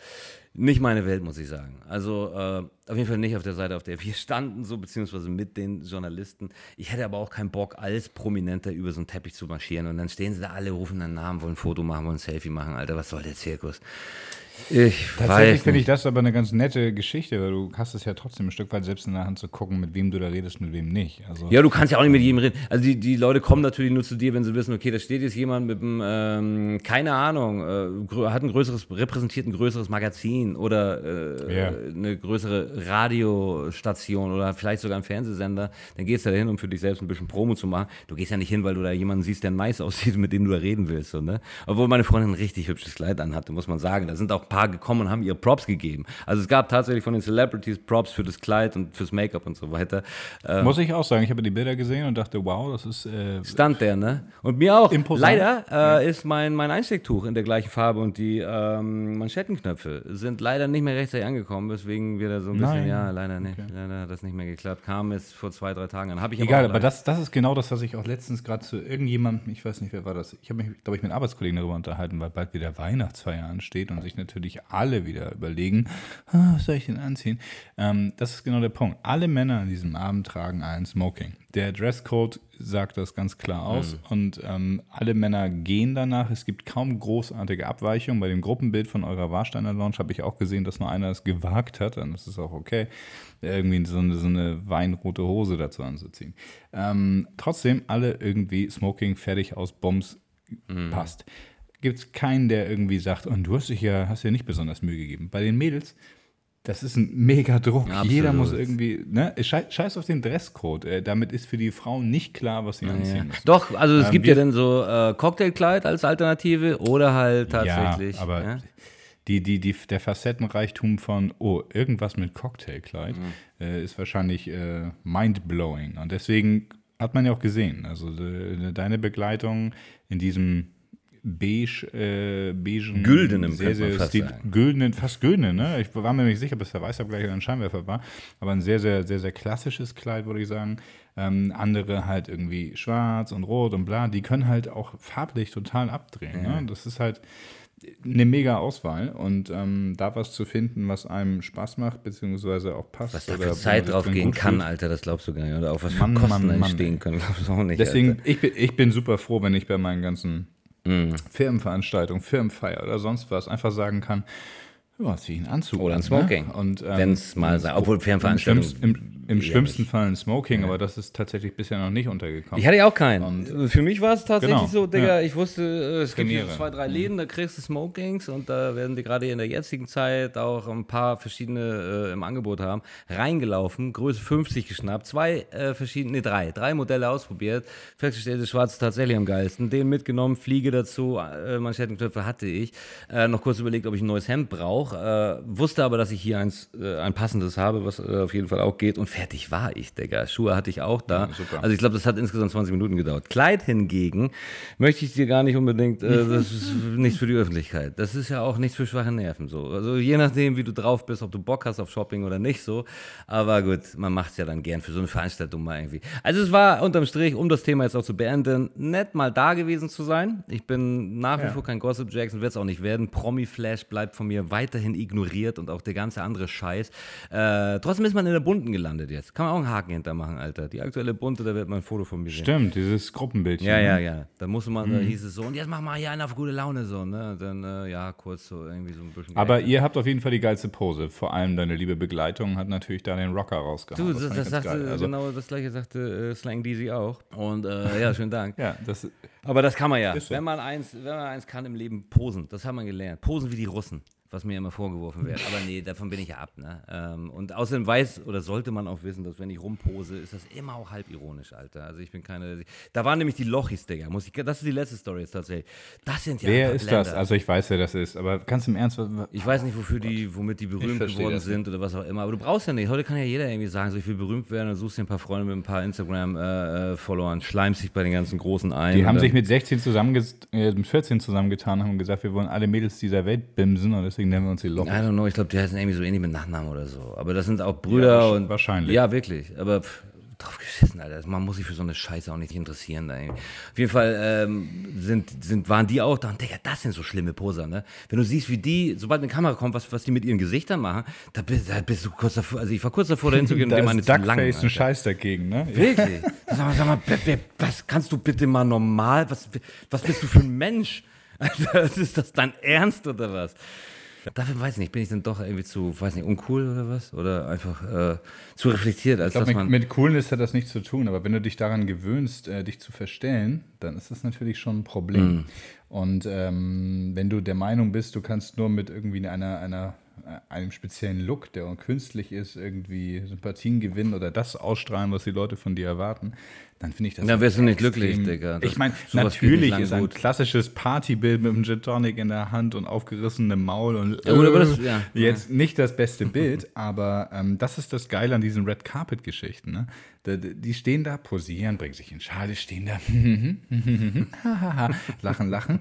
Speaker 1: Nicht meine Welt, muss ich sagen. Also äh, auf jeden Fall nicht auf der Seite, auf der wir standen, so beziehungsweise mit den Journalisten. Ich hätte aber auch keinen Bock, als Prominenter über so einen Teppich zu marschieren und dann stehen sie da alle, rufen einen Namen, wollen ein Foto machen, wollen ein Selfie machen. Alter, was soll der Zirkus?
Speaker 2: Ich Tatsächlich finde ich das aber eine ganz nette Geschichte, weil du hast es ja trotzdem ein Stück weit selbst in der Hand zu gucken, mit wem du da redest, mit wem nicht. Also
Speaker 1: ja, du kannst ja auch nicht mit jedem reden. Also die, die Leute kommen natürlich nur zu dir, wenn sie wissen, okay, da steht jetzt jemand mit einem, ähm, keine Ahnung, äh, hat ein größeres, repräsentiert ein größeres Magazin oder äh, yeah. eine größere Radiostation oder vielleicht sogar ein Fernsehsender. Dann gehst du da hin, um für dich selbst ein bisschen Promo zu machen. Du gehst ja nicht hin, weil du da jemanden siehst, der nice aussieht, mit dem du da reden willst. So, ne? Obwohl meine Freundin ein richtig hübsches Kleid anhatte, muss man sagen. Da sind auch ein paar gekommen und haben ihre Props gegeben. Also es gab tatsächlich von den Celebrities Props für das Kleid und fürs Make-up und so weiter.
Speaker 2: Ähm, Muss ich auch sagen, ich habe die Bilder gesehen und dachte, wow, das ist. Äh,
Speaker 1: stand der, ne? Und mir auch. Imposant. Leider äh, ja. ist mein, mein Einstecktuch in der gleichen Farbe und die ähm, Manschettenknöpfe sind leider nicht mehr rechtzeitig angekommen, weswegen wir da so ein bisschen, Nein. ja, leider nicht. Okay. Leider hat das nicht mehr geklappt. Kam es vor zwei, drei Tagen an. Hab ich
Speaker 2: Egal, aber, aber das, das ist genau das, was ich auch letztens gerade zu irgendjemandem, ich weiß nicht, wer war das, ich habe mich, glaube ich, mit Arbeitskollegen darüber unterhalten, weil bald wieder Weihnachtsfeier ansteht und sich natürlich alle wieder überlegen, ah, was soll ich denn anziehen? Ähm, das ist genau der Punkt. Alle Männer an diesem Abend tragen ein Smoking. Der Dresscode sagt das ganz klar aus mhm. und ähm, alle Männer gehen danach. Es gibt kaum großartige Abweichungen. Bei dem Gruppenbild von eurer Warsteiner Lounge habe ich auch gesehen, dass nur einer es gewagt hat, und das ist auch okay, irgendwie so eine, so eine weinrote Hose dazu anzuziehen. Ähm, trotzdem alle irgendwie Smoking fertig aus Bombs mhm. passt gibt es keinen, der irgendwie sagt, und du hast dich ja, hast ja nicht besonders Mühe gegeben. Bei den Mädels, das ist ein mega Druck. Absolut. Jeder muss irgendwie, ne, scheiß auf den Dresscode. Äh, damit ist für die Frauen nicht klar, was sie naja. anziehen müssen.
Speaker 1: Doch, also es ähm, gibt ja dann so äh, Cocktailkleid als Alternative oder halt tatsächlich.
Speaker 2: Ja, aber ja? Die, die, die, der Facettenreichtum von, oh, irgendwas mit Cocktailkleid mhm. äh, ist wahrscheinlich äh, mindblowing. Und deswegen hat man ja auch gesehen. Also de, deine Begleitung in diesem beige, äh, beigen,
Speaker 1: Güldenen,
Speaker 2: sehr, sehr
Speaker 1: fast
Speaker 2: stil, güldenen, fast güldenen, ne? Ich war mir nicht sicher, ob es der Weißabgleich oder ein Scheinwerfer war, aber ein sehr, sehr, sehr, sehr klassisches Kleid, würde ich sagen. Ähm, andere halt irgendwie schwarz und rot und bla, die können halt auch farblich total abdrehen. Ne? Das ist halt eine mega Auswahl und ähm, da was zu finden, was einem Spaß macht, beziehungsweise auch passt.
Speaker 1: Was da für Zeit drauf gehen kann,
Speaker 2: fühlt.
Speaker 1: Alter, das glaubst du gar nicht. Oder auch was für
Speaker 2: Mann,
Speaker 1: Kosten
Speaker 2: Mann, Mann,
Speaker 1: entstehen
Speaker 2: ey.
Speaker 1: können, glaubst du auch nicht.
Speaker 2: Deswegen,
Speaker 1: Alter.
Speaker 2: ich bin, ich bin super froh, wenn ich bei meinen ganzen
Speaker 1: Mhm.
Speaker 2: Firmenveranstaltungen, Firmenfeier oder sonst was einfach sagen kann, ja, zieh einen Anzug
Speaker 1: Oder ein
Speaker 2: an,
Speaker 1: Smoking.
Speaker 2: Ne? Und, ähm,
Speaker 1: Wenn's mal sei- obwohl
Speaker 2: Im,
Speaker 1: Firmenveranstaltungen
Speaker 2: schlimmsten- im, im
Speaker 1: eher
Speaker 2: schlimmsten
Speaker 1: nicht.
Speaker 2: Fall ein Smoking, aber das ist tatsächlich bisher noch nicht untergekommen.
Speaker 1: Ich hatte ja auch keinen. Für mich war es tatsächlich
Speaker 2: Genau,
Speaker 1: so, Digga,
Speaker 2: ja.
Speaker 1: ich wusste, äh, es gibt hier
Speaker 2: Premiere. Mhm.
Speaker 1: zwei, drei Läden, da kriegst du Smokings und da werden die gerade in der jetzigen Zeit auch ein paar verschiedene äh, im Angebot haben. Reingelaufen, Größe 50 geschnappt, zwei äh, verschiedene, nee, drei, drei Modelle ausprobiert, festgestellt, das Schwarz ist tatsächlich am geilsten. Den mitgenommen, Fliege dazu, äh, Manschettenknöpfe hatte ich. Äh, noch kurz überlegt, ob ich ein neues Hemd brauche. Äh, wusste aber, dass ich hier eins, äh, ein passendes habe, was äh, auf jeden Fall auch geht. Und fertig war ich, Digga. Schuhe hatte ich auch da.
Speaker 2: super.
Speaker 1: Also ich glaube, das hat insgesamt 20 Minuten gedauert. Kleid hingegen möchte ich dir gar nicht unbedingt, äh, das ist nichts für die Öffentlichkeit. Das ist ja auch nichts für schwache Nerven so. Also je nachdem, wie du drauf bist, ob du Bock hast auf Shopping oder nicht so. Aber gut, man macht es ja dann gern für so eine Veranstaltung mal irgendwie. Also es war unterm Strich, um das Thema jetzt auch zu beenden, nett mal da gewesen zu sein. Ich bin nach wie
Speaker 2: Ja.
Speaker 1: vor kein Gossip Jackson, wird es auch nicht werden. Promi-Flash bleibt von mir weiterhin ignoriert und auch der ganze andere Scheiß. Äh, trotzdem ist man in der Bunten gelandet jetzt. Kann man auch einen Haken hintermachen, Alter. Die aktuelle Bunte, da wird man ein Foto von mir sehen.
Speaker 2: Stimmt, dieses Gruppenbildchen.
Speaker 1: Ja,
Speaker 2: ne?
Speaker 1: ja, ja. Da musste man,
Speaker 2: Mhm.
Speaker 1: da hieß es so, und jetzt mach mal hier einen auf gute Laune so, ne? Und Dann, äh, ja, kurz so irgendwie so ein bisschen.
Speaker 2: Aber
Speaker 1: geändert.
Speaker 2: ihr habt auf jeden Fall die geilste Pose. Vor allem deine liebe Begleitung hat natürlich da den Rocker rausgehauen.
Speaker 1: Du, das, das, sagte,
Speaker 2: geil. Also,
Speaker 1: genau das gleiche sagte äh, Slang Deezy auch. Und äh, ja, schönen Dank.
Speaker 2: Ja, das,
Speaker 1: Aber das kann man ja.
Speaker 2: So.
Speaker 1: Wenn man eins, wenn man eins kann im Leben, posen. Das haben wir gelernt. Posen wie die Russen, was mir immer vorgeworfen wird. Aber nee, davon bin ich ja ab. Ne? Ähm, und außerdem weiß oder sollte man auch wissen, dass wenn ich rumpose, ist das immer auch halb ironisch, Alter. Also ich bin keine. Da waren nämlich die Lochis, Digga. Muss ich, das ist die letzte Story jetzt tatsächlich. Das sind ja
Speaker 2: wer ist das?
Speaker 1: Blender.
Speaker 2: Also ich weiß, wer das ist, aber ganz im Ernst,
Speaker 1: Ich weiß nicht, wofür die, womit die berühmt geworden
Speaker 2: das
Speaker 1: sind oder was auch immer. Aber du brauchst ja nicht. Heute kann ja jeder irgendwie sagen, so ich will berühmt werden, dann suchst dir ein paar Freunde mit ein paar Instagram-Followern, schleimst dich bei den ganzen Großen ein.
Speaker 2: die
Speaker 1: und
Speaker 2: haben sich mit 16 zusammenges äh, mit 14 zusammengetan und haben gesagt, wir wollen alle Mädels dieser Welt bimsen und deswegen nennen wir uns die Loch.
Speaker 1: I don't know, ich glaube, die heißen irgendwie so ähnlich mit Nachnamen oder so. Aber das sind auch Brüder
Speaker 2: Ja,
Speaker 1: und.
Speaker 2: wahrscheinlich.
Speaker 1: Ja, wirklich. Aber pff, drauf geschissen, Alter. Man muss sich für so eine Scheiße auch nicht interessieren. Da irgendwie. Auf jeden Fall ähm, sind, sind, waren die auch da und Digga, das sind so schlimme Poser, ne? Wenn du siehst, wie die, sobald eine Kamera kommt, was, was die mit ihren Gesichtern machen, da bist, da bist du kurz davor, also ich war kurz davor, dahin zu gehen und
Speaker 2: da
Speaker 1: dem eine
Speaker 2: ist
Speaker 1: zu langen.
Speaker 2: Duckface ein. Scheiß dagegen, ne?
Speaker 1: Wirklich? Sag mal, sag mal, was kannst du bitte mal normal, was, was bist du für ein Mensch? Alter, ist das dein Ernst oder was? Dafür weiß ich nicht, bin ich dann doch irgendwie zu, weiß nicht, uncool oder was? Oder einfach äh, zu reflektiert, als
Speaker 2: Ich glaube,
Speaker 1: dass
Speaker 2: mit,
Speaker 1: man.
Speaker 2: mit Coolness hat das nichts zu tun, aber wenn du dich daran gewöhnst, äh, dich zu verstellen, dann ist das natürlich schon ein Problem.
Speaker 1: Mhm.
Speaker 2: Und ähm, wenn du der Meinung bist, du kannst nur mit irgendwie einer, einer, äh, einem speziellen Look, der künstlich ist, irgendwie Sympathien gewinnen oder das ausstrahlen, was die Leute von dir erwarten, dann finde ich das.
Speaker 1: Dann wirst du nicht glücklich, Digga. Das-
Speaker 2: Ich meine, natürlich ist ein
Speaker 1: gut.
Speaker 2: klassisches Partybild mit einem Gin Tonic in der Hand und aufgerissenem Maul und
Speaker 1: Ja, gut, aber das- ja.
Speaker 2: jetzt nicht das beste Bild, aber ähm, das ist das Geile an diesen Red Carpet-Geschichten. Ne? Die, die stehen da, posieren, bringen sich in Schale, stehen da, lachen, lachen.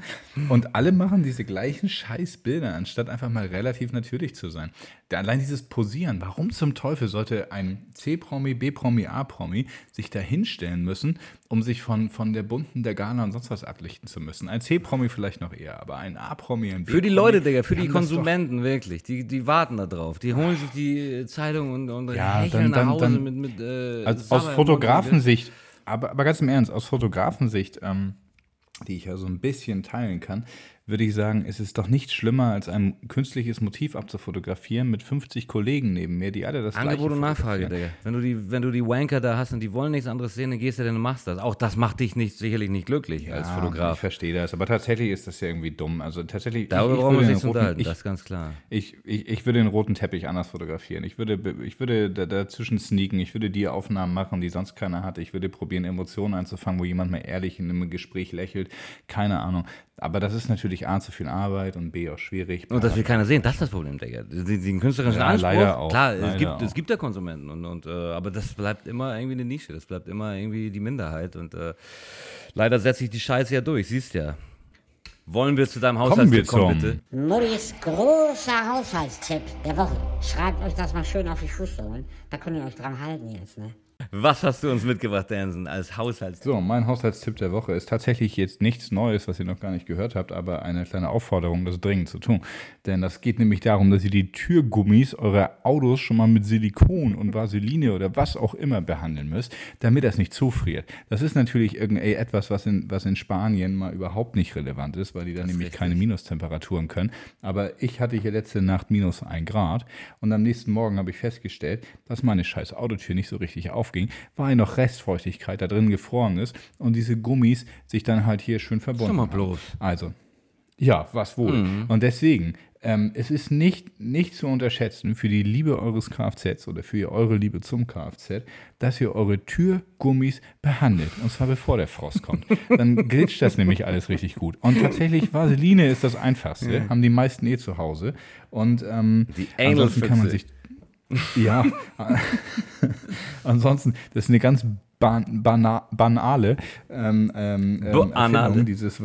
Speaker 2: Und alle machen diese gleichen Scheißbilder, anstatt einfach mal relativ natürlich zu sein. Allein dieses Posieren, warum zum Teufel sollte ein C-Promi, B-Promi, A-Promi sich da hinstellen müssen, um sich von, von der bunten, der Gala und sonst was ablichten zu müssen? Ein C-Promi vielleicht noch eher, aber ein A-Promi, ein B-Promi.
Speaker 1: Für die Leute, Digga, für die
Speaker 2: doch-
Speaker 1: Konsumenten, wirklich. Die, die warten da drauf. Die holen sich die Zeitung und, und
Speaker 2: Ja,
Speaker 1: hecheln
Speaker 2: dann-
Speaker 1: nach
Speaker 2: dann-
Speaker 1: Hause
Speaker 2: dann-
Speaker 1: mit. mit äh,
Speaker 2: Also aus. Fotografensicht, aber, aber ganz im Ernst, aus Fotografensicht, ähm, die ich ja so ein bisschen teilen kann, würde ich sagen, es ist doch nicht schlimmer, als ein künstliches Motiv abzufotografieren mit 50 Kollegen neben mir, die alle das
Speaker 1: Angebot und Nachfrage. Digga. Wenn du, die, wenn du die Wanker da hast und die wollen nichts anderes sehen, dann gehst du denn und machst das. Auch das macht dich nicht, sicherlich nicht glücklich als
Speaker 2: Ja, Ich
Speaker 1: Fotograf.
Speaker 2: verstehe das, aber tatsächlich ist das ja irgendwie dumm. Also tatsächlich.
Speaker 1: Darüber
Speaker 2: ich, ich
Speaker 1: brauchen wir uns
Speaker 2: roten-
Speaker 1: unterhalten,
Speaker 2: ich,
Speaker 1: das ist ganz klar.
Speaker 2: Ich, ich, ich würde den roten Teppich anders fotografieren. Ich würde, ich würde da- dazwischen sneaken. Ich würde die Aufnahmen machen, die sonst keiner hat. Ich würde probieren, Emotionen einzufangen, wo jemand mal ehrlich in einem Gespräch lächelt. Keine Ahnung. Aber das ist natürlich A, zu viel Arbeit und B, auch schwierig.
Speaker 1: Und das will keiner sehen, das ist das Problem, Digga. Den, den künstlerischen
Speaker 2: Ja,
Speaker 1: Anspruch,
Speaker 2: leider auch,
Speaker 1: klar,
Speaker 2: leider
Speaker 1: es, gibt,
Speaker 2: auch.
Speaker 1: es gibt ja Konsumenten, und, und, äh, aber das bleibt immer irgendwie eine Nische, das bleibt immer irgendwie die Minderheit. Und äh, leider setzt sich die Scheiße ja durch, siehst ja. Wollen wir zu deinem
Speaker 2: Kommen wir
Speaker 1: Haushaltstipp kommen,
Speaker 2: zum-
Speaker 1: bitte?
Speaker 3: Muddis großer Haushaltstipp der Woche. Schreibt euch das mal schön auf die Fußsohlen. Da könnt ihr euch dran halten jetzt, ne?
Speaker 1: Was hast du uns mitgebracht, Danson, als Haushaltstipp?
Speaker 2: So, mein Haushaltstipp der Woche ist tatsächlich jetzt nichts Neues, was ihr noch gar nicht gehört habt, aber eine kleine Aufforderung, das dringend zu tun. Denn das geht nämlich darum, dass ihr die Türgummis eurer Autos schon mal mit Silikon und Vaseline oder was auch immer behandeln müsst, damit das nicht zufriert. Das ist natürlich irgendwie etwas, was in, was in Spanien mal überhaupt nicht relevant ist, weil die da nämlich
Speaker 1: richtig.
Speaker 2: keine Minustemperaturen können. Aber ich hatte hier letzte Nacht minus ein Grad und am nächsten Morgen habe ich festgestellt, dass meine scheiß Autotür nicht so richtig aufging, weil noch Restfeuchtigkeit da drin gefroren ist und diese Gummis sich dann halt hier schön verbunden
Speaker 1: mal
Speaker 2: haben.
Speaker 1: bloß.
Speaker 2: Also, ja, was wohl. Und deswegen, ähm, es ist nicht, nicht zu unterschätzen für die Liebe eures Kfz oder für eure Liebe zum Kfz, dass ihr eure Türgummis behandelt. Und zwar bevor der Frost kommt. Dann glitscht das nämlich alles richtig gut. Und tatsächlich, Vaseline ist das Einfachste. Haben die meisten eh zu Hause. Und ähm,
Speaker 1: Die
Speaker 2: ansonsten kann man sich. Ja. ansonsten, das ist eine ganz ban bana banale ähm, ähm, ähm. Erfindung, dieses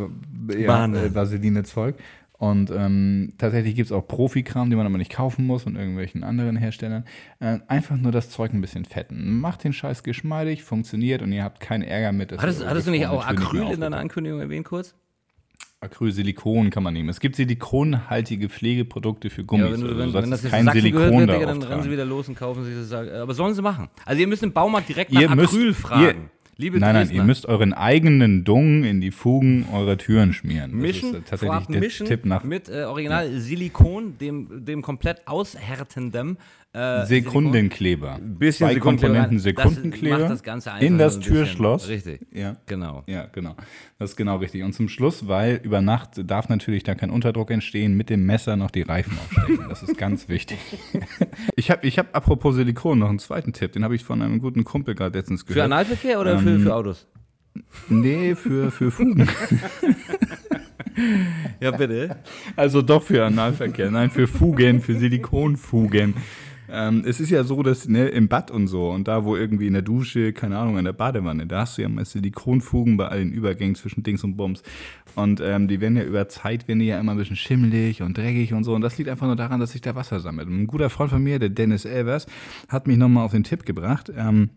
Speaker 2: ja, äh, Vaseline-Zeug. Und ähm, tatsächlich gibt es auch Profikram, den man aber nicht kaufen muss von irgendwelchen anderen Herstellern. Äh, einfach nur das Zeug ein bisschen fetten. Macht den Scheiß geschmeidig, funktioniert und ihr habt keinen Ärger mit.
Speaker 1: Hattest, du nicht auch Acryl in deiner Ankündigung erwähnt kurz?
Speaker 2: Acrylsilikon kann man nehmen. Es gibt silikonhaltige Pflegeprodukte für Gummis.
Speaker 1: Ja, wenn, du,
Speaker 2: also
Speaker 1: wenn, das
Speaker 2: kein
Speaker 1: Sachsen
Speaker 2: Silikon
Speaker 1: gehört Digga, dann rennen sie wieder los und kaufen sich das. Aber sollen sie machen. Also ihr müsst im Baumarkt direkt nach
Speaker 2: Ihr müsst-
Speaker 1: Acryl fragen.
Speaker 2: ihr-
Speaker 1: Liebe
Speaker 2: Nein, nein,
Speaker 1: Dresdner.
Speaker 2: ihr müsst euren eigenen Dung in die Fugen eurer Türen schmieren. Das
Speaker 1: mischen,
Speaker 2: ist äh, tatsächlich der
Speaker 1: mischen
Speaker 2: Tipp nach
Speaker 1: mit äh, Original Silikon, dem, dem komplett aushärtendem äh,
Speaker 2: Sekundenkleber.
Speaker 1: Bisschen
Speaker 2: Zwei
Speaker 1: Sekundenkleber
Speaker 2: Komponenten
Speaker 1: rein. Das
Speaker 2: Sekundenkleber
Speaker 1: macht das Ganze einfach
Speaker 2: in das
Speaker 1: ein
Speaker 2: Türschloss.
Speaker 1: Richtig.
Speaker 2: Ja.
Speaker 1: Genau.
Speaker 2: Ja, genau. Das ist genau richtig. Und zum Schluss, weil über Nacht darf natürlich da kein Unterdruck entstehen, mit dem Messer noch die Reifen aufstechen. Das ist ganz wichtig. ich habe, ich hab, apropos Silikon, noch einen zweiten Tipp. Den habe ich von einem guten Kumpel gerade letztens
Speaker 1: Für
Speaker 2: gehört.
Speaker 1: Analverkehr oder
Speaker 2: Ähm,
Speaker 1: für, für Autos?
Speaker 2: nee, für, für Fugen.
Speaker 1: Ja, bitte.
Speaker 2: Also doch für Analverkehr, nein, für Fugen, für Silikonfugen. Ähm, es ist ja so, dass ne, im Bad und so und da, wo irgendwie in der Dusche, keine Ahnung, in der Badewanne, da hast du ja mal Silikonfugen bei allen Übergängen zwischen Dings und Bums. Und ähm, die werden ja über Zeit, werden die ja immer ein bisschen schimmelig und dreckig und so. Und das liegt einfach nur daran, dass sich da Wasser sammelt. Und ein guter Freund von mir, der Dennis Elvers, hat mich nochmal auf den Tipp gebracht. Ähm,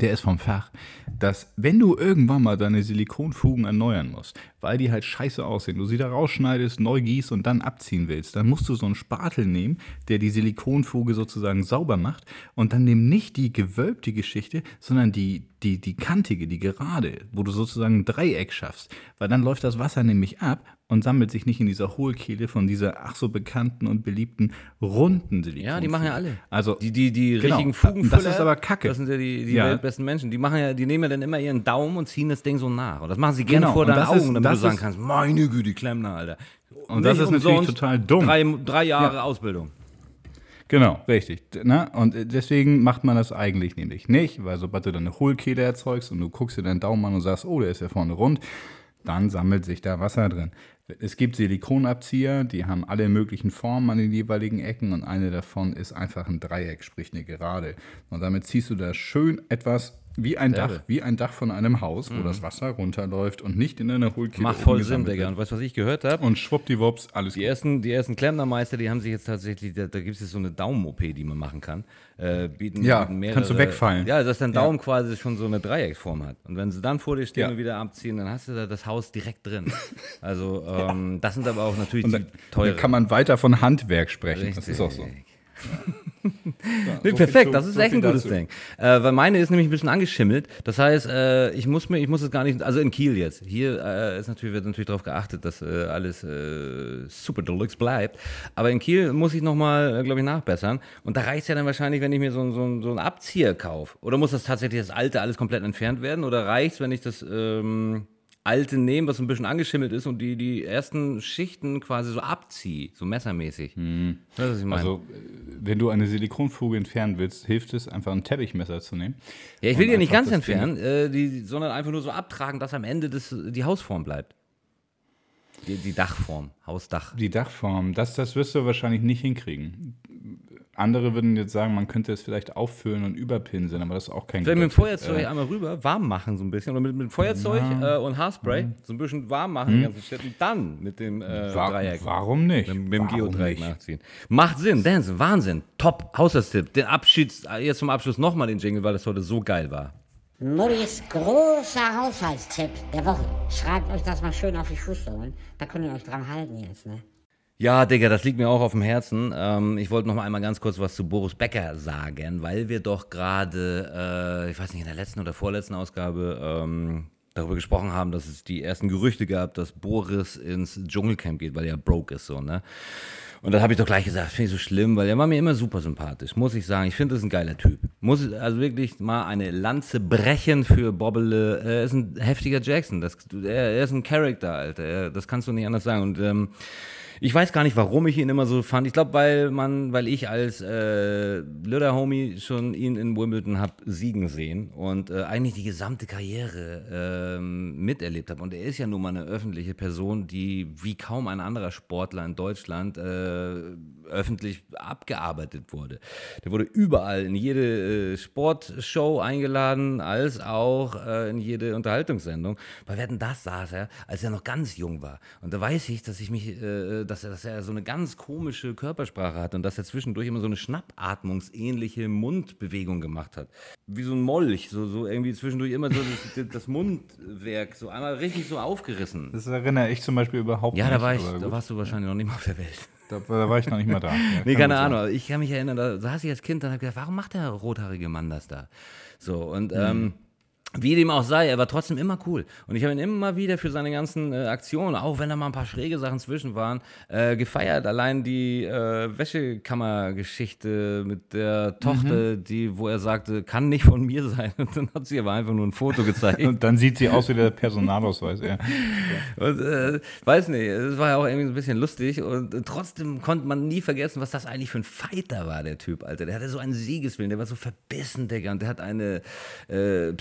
Speaker 2: der ist vom Fach, dass wenn du irgendwann mal deine Silikonfugen erneuern musst, weil die halt scheiße aussehen, du sie da rausschneidest, neu gießt und dann abziehen willst, dann musst du so einen Spatel nehmen, der die Silikonfuge sozusagen sauber macht und dann nimm nicht die gewölbte Geschichte, sondern die, die, die kantige, die gerade, wo du sozusagen ein Dreieck schaffst, weil dann läuft das Wasser nämlich ab und sammelt sich nicht in dieser Hohlkehle von dieser ach so bekannten und beliebten runden Silikonfuge.
Speaker 1: Ja, die machen ja alle.
Speaker 2: Also
Speaker 1: Die, die, die
Speaker 2: Genau.
Speaker 1: richtigen Fugenfüller.
Speaker 2: das ist aber Kacke.
Speaker 1: Das sind ja die, die
Speaker 2: Ja.
Speaker 1: weltbesten Menschen. Die machen ja, die nehmen ja dann immer ihren Daumen und ziehen das Ding so nach. Und das machen sie gerne
Speaker 2: Genau.
Speaker 1: vor deinen
Speaker 2: das
Speaker 1: Augen,
Speaker 2: ist-
Speaker 1: damit du sagen kannst, meine Güte, die Klempner, Alter.
Speaker 2: Und das ist natürlich total dumm.
Speaker 1: Drei, drei Jahre Ausbildung.
Speaker 2: Genau, richtig. Ne? Und deswegen macht man das eigentlich nämlich nicht, weil sobald du dann eine Hohlkehle erzeugst und du guckst dir deinen Daumen an und sagst, oh, der ist ja vorne rund, dann sammelt sich da Wasser drin. Es gibt Silikonabzieher, die haben alle möglichen Formen an den jeweiligen Ecken und eine davon ist einfach ein Dreieck, sprich eine Gerade. Und damit ziehst du da schön etwas wie ein Dach, wie ein Dach von einem Haus, wo das Wasser runterläuft und nicht in einer Hohlkehle
Speaker 1: Mhm. Macht voll Sinn, Digga. Und weißt du, was ich gehört habe?
Speaker 2: Und schwuppdiwupps, alles
Speaker 1: Die
Speaker 2: gut.
Speaker 1: ersten, die ersten Klempnermeister, die haben sich jetzt tatsächlich, da, da gibt es jetzt so eine Daumen-OP, die man machen kann. Äh, bieten,
Speaker 2: Ja,
Speaker 1: bieten
Speaker 2: kannst du wegfallen.
Speaker 1: Ja, dass dein Daumen quasi schon so eine Dreiecksform hat. Und wenn sie dann vor dir stehen
Speaker 2: Ja.
Speaker 1: und wieder abziehen, dann hast du da das Haus direkt drin. Also, ähm, das sind aber auch natürlich
Speaker 2: Und
Speaker 1: die
Speaker 2: dann,
Speaker 1: teuren.
Speaker 2: kann man weiter von Handwerk sprechen. Das ist auch so.
Speaker 1: Nee,
Speaker 2: So
Speaker 1: perfekt,
Speaker 2: zu-
Speaker 1: das ist
Speaker 2: so
Speaker 1: echt ein gutes
Speaker 2: dazu.
Speaker 1: Ding. Äh, weil meine ist nämlich ein bisschen angeschimmelt. Das heißt, äh, ich muss mir, ich muss es gar nicht, also in Kiel jetzt. Hier äh, ist natürlich, wird natürlich darauf geachtet, dass äh, alles äh, super deluxe bleibt. Aber in Kiel muss ich nochmal, äh, glaube ich, nachbessern. Und da reicht es ja dann wahrscheinlich, wenn ich mir so, ein- so, so einen Abzieher kaufe. Oder muss das tatsächlich das alte alles komplett entfernt werden? Oder reicht es, wenn ich das ähm, alte nehme, was so ein bisschen angeschimmelt ist und die, die ersten Schichten quasi so abziehe, so messermäßig? Ich meine?
Speaker 2: Also, äh, wenn du eine Silikonfuge entfernen willst, hilft es, einfach ein Teppichmesser zu nehmen.
Speaker 1: Ja, ich will die ja nicht ganz
Speaker 2: das
Speaker 1: entfernen, äh, die, sondern einfach nur so abtragen, dass am Ende das, die Hausform bleibt. Die, die Dachform, Hausdach.
Speaker 2: Die Dachform, das, das wirst du wahrscheinlich nicht hinkriegen. Andere würden jetzt sagen, man könnte es vielleicht auffüllen und überpinseln, aber das ist auch kein
Speaker 1: Vielleicht mit dem. Feuerzeug
Speaker 2: Äh,
Speaker 1: einmal rüber, warm machen so ein bisschen. Oder mit, mit Feuerzeug äh, und Haarspray so ein bisschen warm machen, die ganzen Städte. Und dann mit dem äh,
Speaker 2: wa
Speaker 1: Dreieck.
Speaker 2: warum nicht?
Speaker 1: Mit, mit dem Geodreieck nachziehen. Macht Sinn, Dance, Wahnsinn. Top, Haushaltstipp. Den Abschieds, jetzt zum Abschluss nochmal den Jingle, weil das heute so geil war.
Speaker 3: Mullis großer Haushaltstipp der Woche. Schreibt euch das mal schön auf die Fußsohlen. Da könnt ihr euch dran halten jetzt, ne?
Speaker 1: Ja, Digga, das liegt mir auch auf dem Herzen. Ähm, ich wollte noch mal einmal ganz kurz was zu Boris Becker sagen, weil wir doch gerade, äh, ich weiß nicht, in der letzten oder vorletzten Ausgabe ähm, darüber gesprochen haben, dass es die ersten Gerüchte gab, dass Boris ins Dschungelcamp geht, weil er broke ist so, ne? Und dann habe ich doch gleich gesagt, finde ich so schlimm, weil er war mir immer super sympathisch, muss ich sagen. Ich finde, das ist ein geiler Typ. Muss also wirklich mal eine Lanze brechen für Bobbele. Er ist ein heftiger Jackson. Das, er, er ist ein Charakter, Alter. Er, das kannst du nicht anders sagen. Und ähm, ich weiß gar nicht, warum ich ihn immer so fand. Ich glaube, weil man, weil ich als äh, Lüder Homie schon ihn in Wimbledon habe siegen sehen und äh, eigentlich die gesamte Karriere ähm, miterlebt habe. Und er ist ja nun mal eine öffentliche Person, die wie kaum ein anderer Sportler in Deutschland äh, öffentlich abgearbeitet wurde. Der wurde überall in jede äh, Sportshow eingeladen, als auch äh, in jede Unterhaltungssendung. Bei Wetten, das saß er, als er noch ganz jung war. Und da weiß ich, dass ich mich, äh, dass, er, dass er so eine ganz komische Körpersprache hat und dass er zwischendurch immer so eine schnappatmungsähnliche Mundbewegung gemacht hat. Wie so ein Molch, so, so irgendwie zwischendurch immer so das, das Mundwerk, so einmal richtig so aufgerissen.
Speaker 2: Das erinnere ich zum Beispiel überhaupt
Speaker 1: Ja,
Speaker 2: nicht.
Speaker 1: da, war ich, da warst du wahrscheinlich noch nicht mal auf der Welt.
Speaker 2: da, da war ich noch nicht mal da. Ja,
Speaker 1: Nee, keine
Speaker 2: sein.
Speaker 1: Ahnung. aber Ich kann mich erinnern, da saß ich als Kind, dann habe ich gedacht, warum macht der rothaarige Mann das da? So, und
Speaker 2: Mhm.
Speaker 1: ähm, wie dem auch sei, er war trotzdem immer cool. Und ich habe ihn immer wieder für seine ganzen äh, Aktionen, auch wenn da mal ein paar schräge Sachen zwischen waren, äh, gefeiert. Allein die äh, Wäschekammergeschichte mit der Tochter,
Speaker 2: Mhm.
Speaker 1: die, wo er sagte, kann nicht von mir sein. Und dann hat sie aber einfach nur ein Foto gezeigt.
Speaker 2: Und dann sieht sie aus wie der Personalausweis, ja.
Speaker 1: Und äh, weiß nicht, es war ja auch irgendwie so ein bisschen lustig und äh, trotzdem konnte man nie vergessen, was das eigentlich für ein Fighter war, der Typ, Alter. Der hatte so einen Siegeswillen, der war so verbissen, Digga, und der hat eine äh,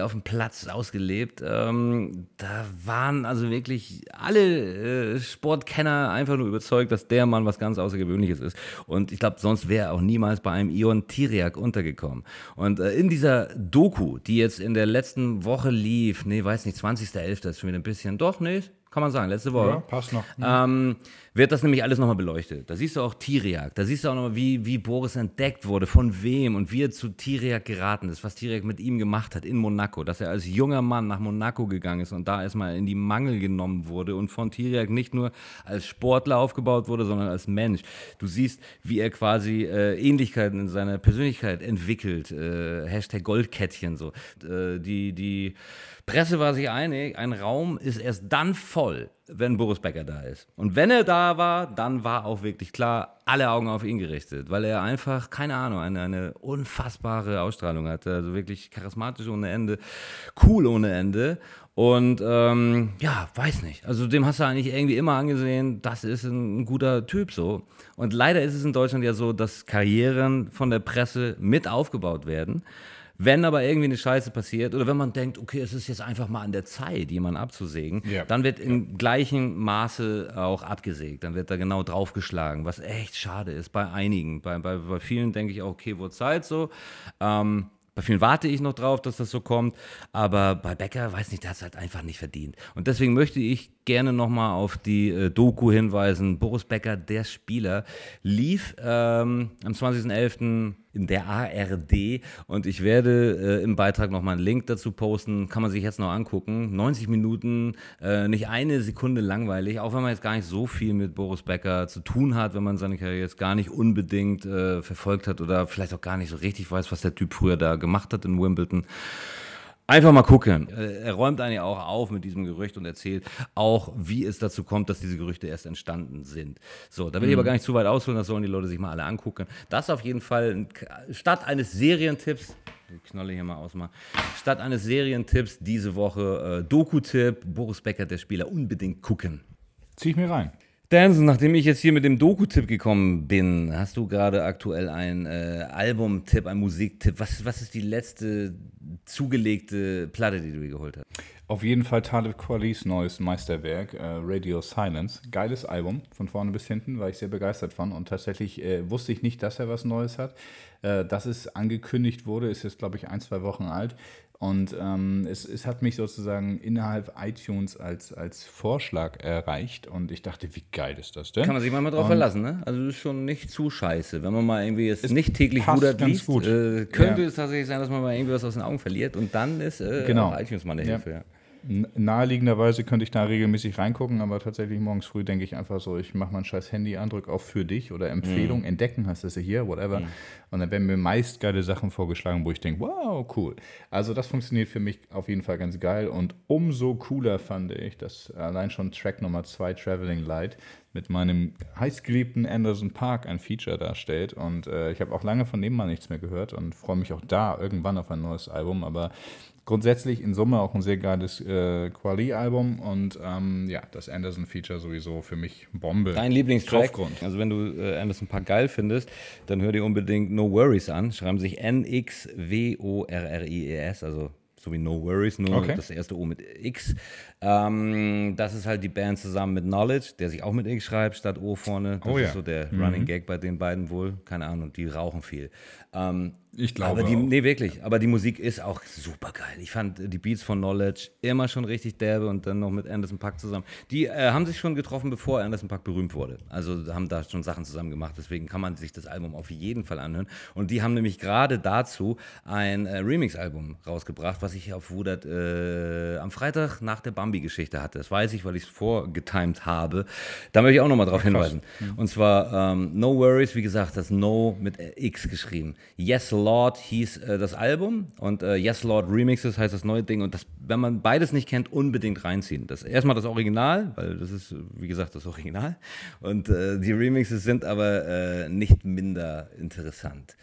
Speaker 1: Auf dem Platz ausgelebt. Ähm, da waren also wirklich alle äh, Sportkenner einfach nur überzeugt, dass der Mann was ganz Außergewöhnliches ist. Und ich glaube, sonst wäre er auch niemals bei einem Ion Tiriak untergekommen. Und äh, in dieser Doku, die jetzt in der letzten Woche lief, nee, weiß nicht, 20.11. ist schon wieder ein bisschen, doch, nee, kann man sagen, letzte Woche.
Speaker 2: Ja, passt noch.
Speaker 1: Ähm, wird das nämlich alles nochmal beleuchtet. Da siehst du auch Tiriak, da siehst du auch nochmal, wie, wie Boris entdeckt wurde, von wem und wie er zu Tiriak geraten ist, was Tiriak mit ihm gemacht hat in Monaco, dass er als junger Mann nach Monaco gegangen ist und da erstmal in die Mangel genommen wurde und von Tiriak nicht nur als Sportler aufgebaut wurde, sondern als Mensch. Du siehst, wie er quasi äh, Ähnlichkeiten in seiner Persönlichkeit entwickelt. Äh, Hashtag Goldkettchen so. Äh, die, die Presse war sich einig, ein Raum ist erst dann voll, wenn Boris Becker da ist. Und wenn er da war, dann war auch wirklich klar, alle Augen auf ihn gerichtet, weil er einfach, keine Ahnung, eine, eine unfassbare Ausstrahlung hatte. Also wirklich charismatisch ohne Ende, cool ohne Ende. Und ähm, ja, weiß nicht. Also dem hast du eigentlich irgendwie immer angesehen, das ist ein, ein guter Typ so. Und leider ist es in Deutschland ja so, dass Karrieren von der Presse mit aufgebaut werden. Wenn aber irgendwie eine Scheiße passiert oder wenn man denkt, okay, es ist jetzt einfach mal an der Zeit, jemanden abzusägen,
Speaker 2: Ja.
Speaker 1: dann wird im gleichen Maße auch abgesägt. Dann wird da genau draufgeschlagen, was echt schade ist bei einigen. Bei, bei, bei vielen denke ich auch, okay, wurde Zeit so. Ähm, bei vielen warte ich noch drauf, dass das so kommt. Aber bei Becker, weiß nicht, der hat es halt einfach nicht verdient. Und deswegen möchte ich gerne nochmal auf die äh, Doku hinweisen. Boris Becker, der Spieler, lief ähm, am 20.11. in der ARD und ich werde äh, im Beitrag nochmal einen Link dazu posten. Kann man sich jetzt noch angucken. 90 Minuten, äh, nicht eine Sekunde langweilig, auch wenn man jetzt gar nicht so viel mit Boris Becker zu tun hat, wenn man seine Karriere jetzt gar nicht unbedingt äh, verfolgt hat oder vielleicht auch gar nicht so richtig weiß, was der Typ früher da gemacht hat in Wimbledon. Einfach mal gucken. Äh, Er räumt eigentlich auch auf mit diesem Gerücht und erzählt auch, wie es dazu kommt, dass diese Gerüchte erst entstanden sind. So, da will ich aber gar nicht zu weit ausholen, das sollen die Leute sich mal alle angucken. Das auf jeden Fall statt eines Serientipps, die Knolle hier mal ausmachen, statt eines Serientipps diese Woche äh, Doku-Tipp, Boris Becker, der Spieler, unbedingt gucken.
Speaker 2: Zieh ich mir rein.
Speaker 1: Danson, nachdem ich jetzt hier mit dem Doku-Tipp gekommen bin, hast du gerade aktuell einen äh, Album-Tipp, einen Musiktipp? Was, was ist die letzte zugelegte Platte, die du dir geholt hast?
Speaker 2: Auf jeden Fall Talib Kwalis neues Meisterwerk, äh, Radio Silence. Geiles Album, von vorne bis hinten, war ich sehr begeistert von. Und tatsächlich äh, wusste ich nicht, dass er was Neues hat. Äh, dass es angekündigt wurde, ist jetzt, glaube ich, ein, zwei Wochen alt. Und ähm, es, es hat mich sozusagen innerhalb iTunes als, als Vorschlag erreicht und ich dachte, wie geil ist das denn?
Speaker 1: Kann man sich mal drauf
Speaker 2: und
Speaker 1: verlassen, ne? Also das ist schon nicht zu scheiße. Wenn man mal irgendwie jetzt nicht täglich Rudert liest, äh, könnte
Speaker 2: Ja.
Speaker 1: es tatsächlich sein, dass man mal irgendwie was aus den Augen verliert und dann ist äh,
Speaker 2: Genau.
Speaker 1: iTunes mal eine. Hilfe. Ja.
Speaker 2: Naheliegenderweise könnte ich da regelmäßig reingucken, aber tatsächlich morgens früh denke ich einfach so, ich mache mein scheiß Handy an, drücke auf für dich oder Empfehlung,
Speaker 1: Mhm.
Speaker 2: entdecken heißt das ja hier, whatever. Und dann werden mir meist geile Sachen vorgeschlagen, wo ich denke, wow, cool. Also das funktioniert für mich auf jeden Fall ganz geil und umso cooler fand ich, dass allein schon Track Nummer 2, Traveling Light, mit meinem heißgeliebten Anderson Park ein Feature darstellt. Und äh, ich habe auch lange von dem mal nichts mehr gehört und freue mich auch da irgendwann auf ein neues Album. Aber grundsätzlich in Summe auch ein sehr geiles äh, Quali-Album und ähm, ja, das Anderson-Feature sowieso für mich Bombe.
Speaker 1: Dein Lieblingstrack.
Speaker 2: Kaufgrund.
Speaker 1: Also wenn du äh, Anderson Park geil findest, dann hör dir unbedingt No Worries an. Schreiben sich N-X-W-O-R-R-I-E-S, also so wie No Worries, nur
Speaker 2: Okay.
Speaker 1: das erste O mit X. Ähm, das ist halt die Band zusammen mit Knowledge, der sich auch mit X schreibt, statt O vorne. Das
Speaker 2: Oh
Speaker 1: ist
Speaker 2: ja.
Speaker 1: so der Running Gag bei den beiden wohl. Keine Ahnung, die rauchen viel. Ähm,
Speaker 2: Ich glaube
Speaker 1: aber die,
Speaker 2: auch.
Speaker 1: Nee, wirklich. Aber die Musik ist auch super geil. Ich fand äh, die Beats von Knowledge immer schon richtig derbe und dann noch mit Anderson Pack zusammen. Die äh, haben sich schon getroffen, bevor Anderson Pack berühmt wurde. Also haben da schon Sachen zusammen gemacht. Deswegen kann man sich das Album auf jeden Fall anhören. Und die haben nämlich gerade dazu ein äh, Remix-Album rausgebracht, was ich auf Wudert äh, am Freitag nach der Bambi-Geschichte hatte. Das weiß ich, weil ich es vorgetimt habe. Da möchte ich auch nochmal drauf hinweisen. Und zwar ähm, No Worries, wie gesagt, das No mit äh, X geschrieben. Yes Lord hieß äh, das Album und äh, Yes Lord Remixes heißt das neue Ding. Und das, wenn man beides nicht kennt, unbedingt reinziehen. Das erstmal das Original, weil das ist, wie gesagt, das Original. Und äh, die Remixes sind aber äh, nicht minder interessant.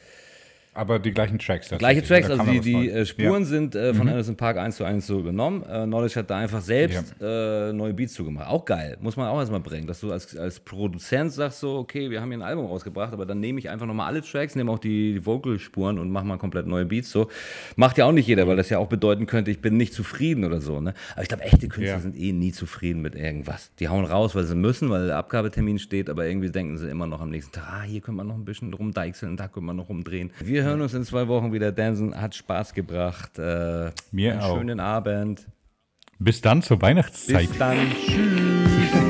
Speaker 2: Aber die gleichen Tracks.
Speaker 1: Gleiche
Speaker 2: tatsächlich.
Speaker 1: Tracks, also die, die äh, Spuren
Speaker 2: Ja.
Speaker 1: sind äh, von Anderson Park 1 zu 1 so übernommen. Äh, Knowledge hat da einfach selbst äh, neue Beats zugemacht. Auch geil, muss man auch erstmal bringen, dass du als, als Produzent sagst so, okay, wir haben hier ein Album rausgebracht, aber dann nehme ich einfach nochmal alle Tracks, nehme auch die, die Vocal-Spuren und mache mal komplett neue Beats. So macht ja auch nicht jeder, weil das ja auch bedeuten könnte, ich bin nicht zufrieden oder so. Ne? Aber ich glaube, echte Künstler
Speaker 2: Ja.
Speaker 1: sind eh nie zufrieden mit irgendwas. Die hauen raus, weil sie müssen, weil der Abgabetermin steht, aber irgendwie denken sie immer noch am nächsten Tag, ah, hier können wir noch ein bisschen rumdeichseln, da können wir noch rumdrehen. Wir hören uns in zwei Wochen wieder. Dansen hat Spaß gebracht. Äh,
Speaker 2: Mir
Speaker 1: einen
Speaker 2: auch.
Speaker 1: schönen Abend.
Speaker 2: Bis dann zur Weihnachtszeit.
Speaker 1: Bis dann. Tschüss.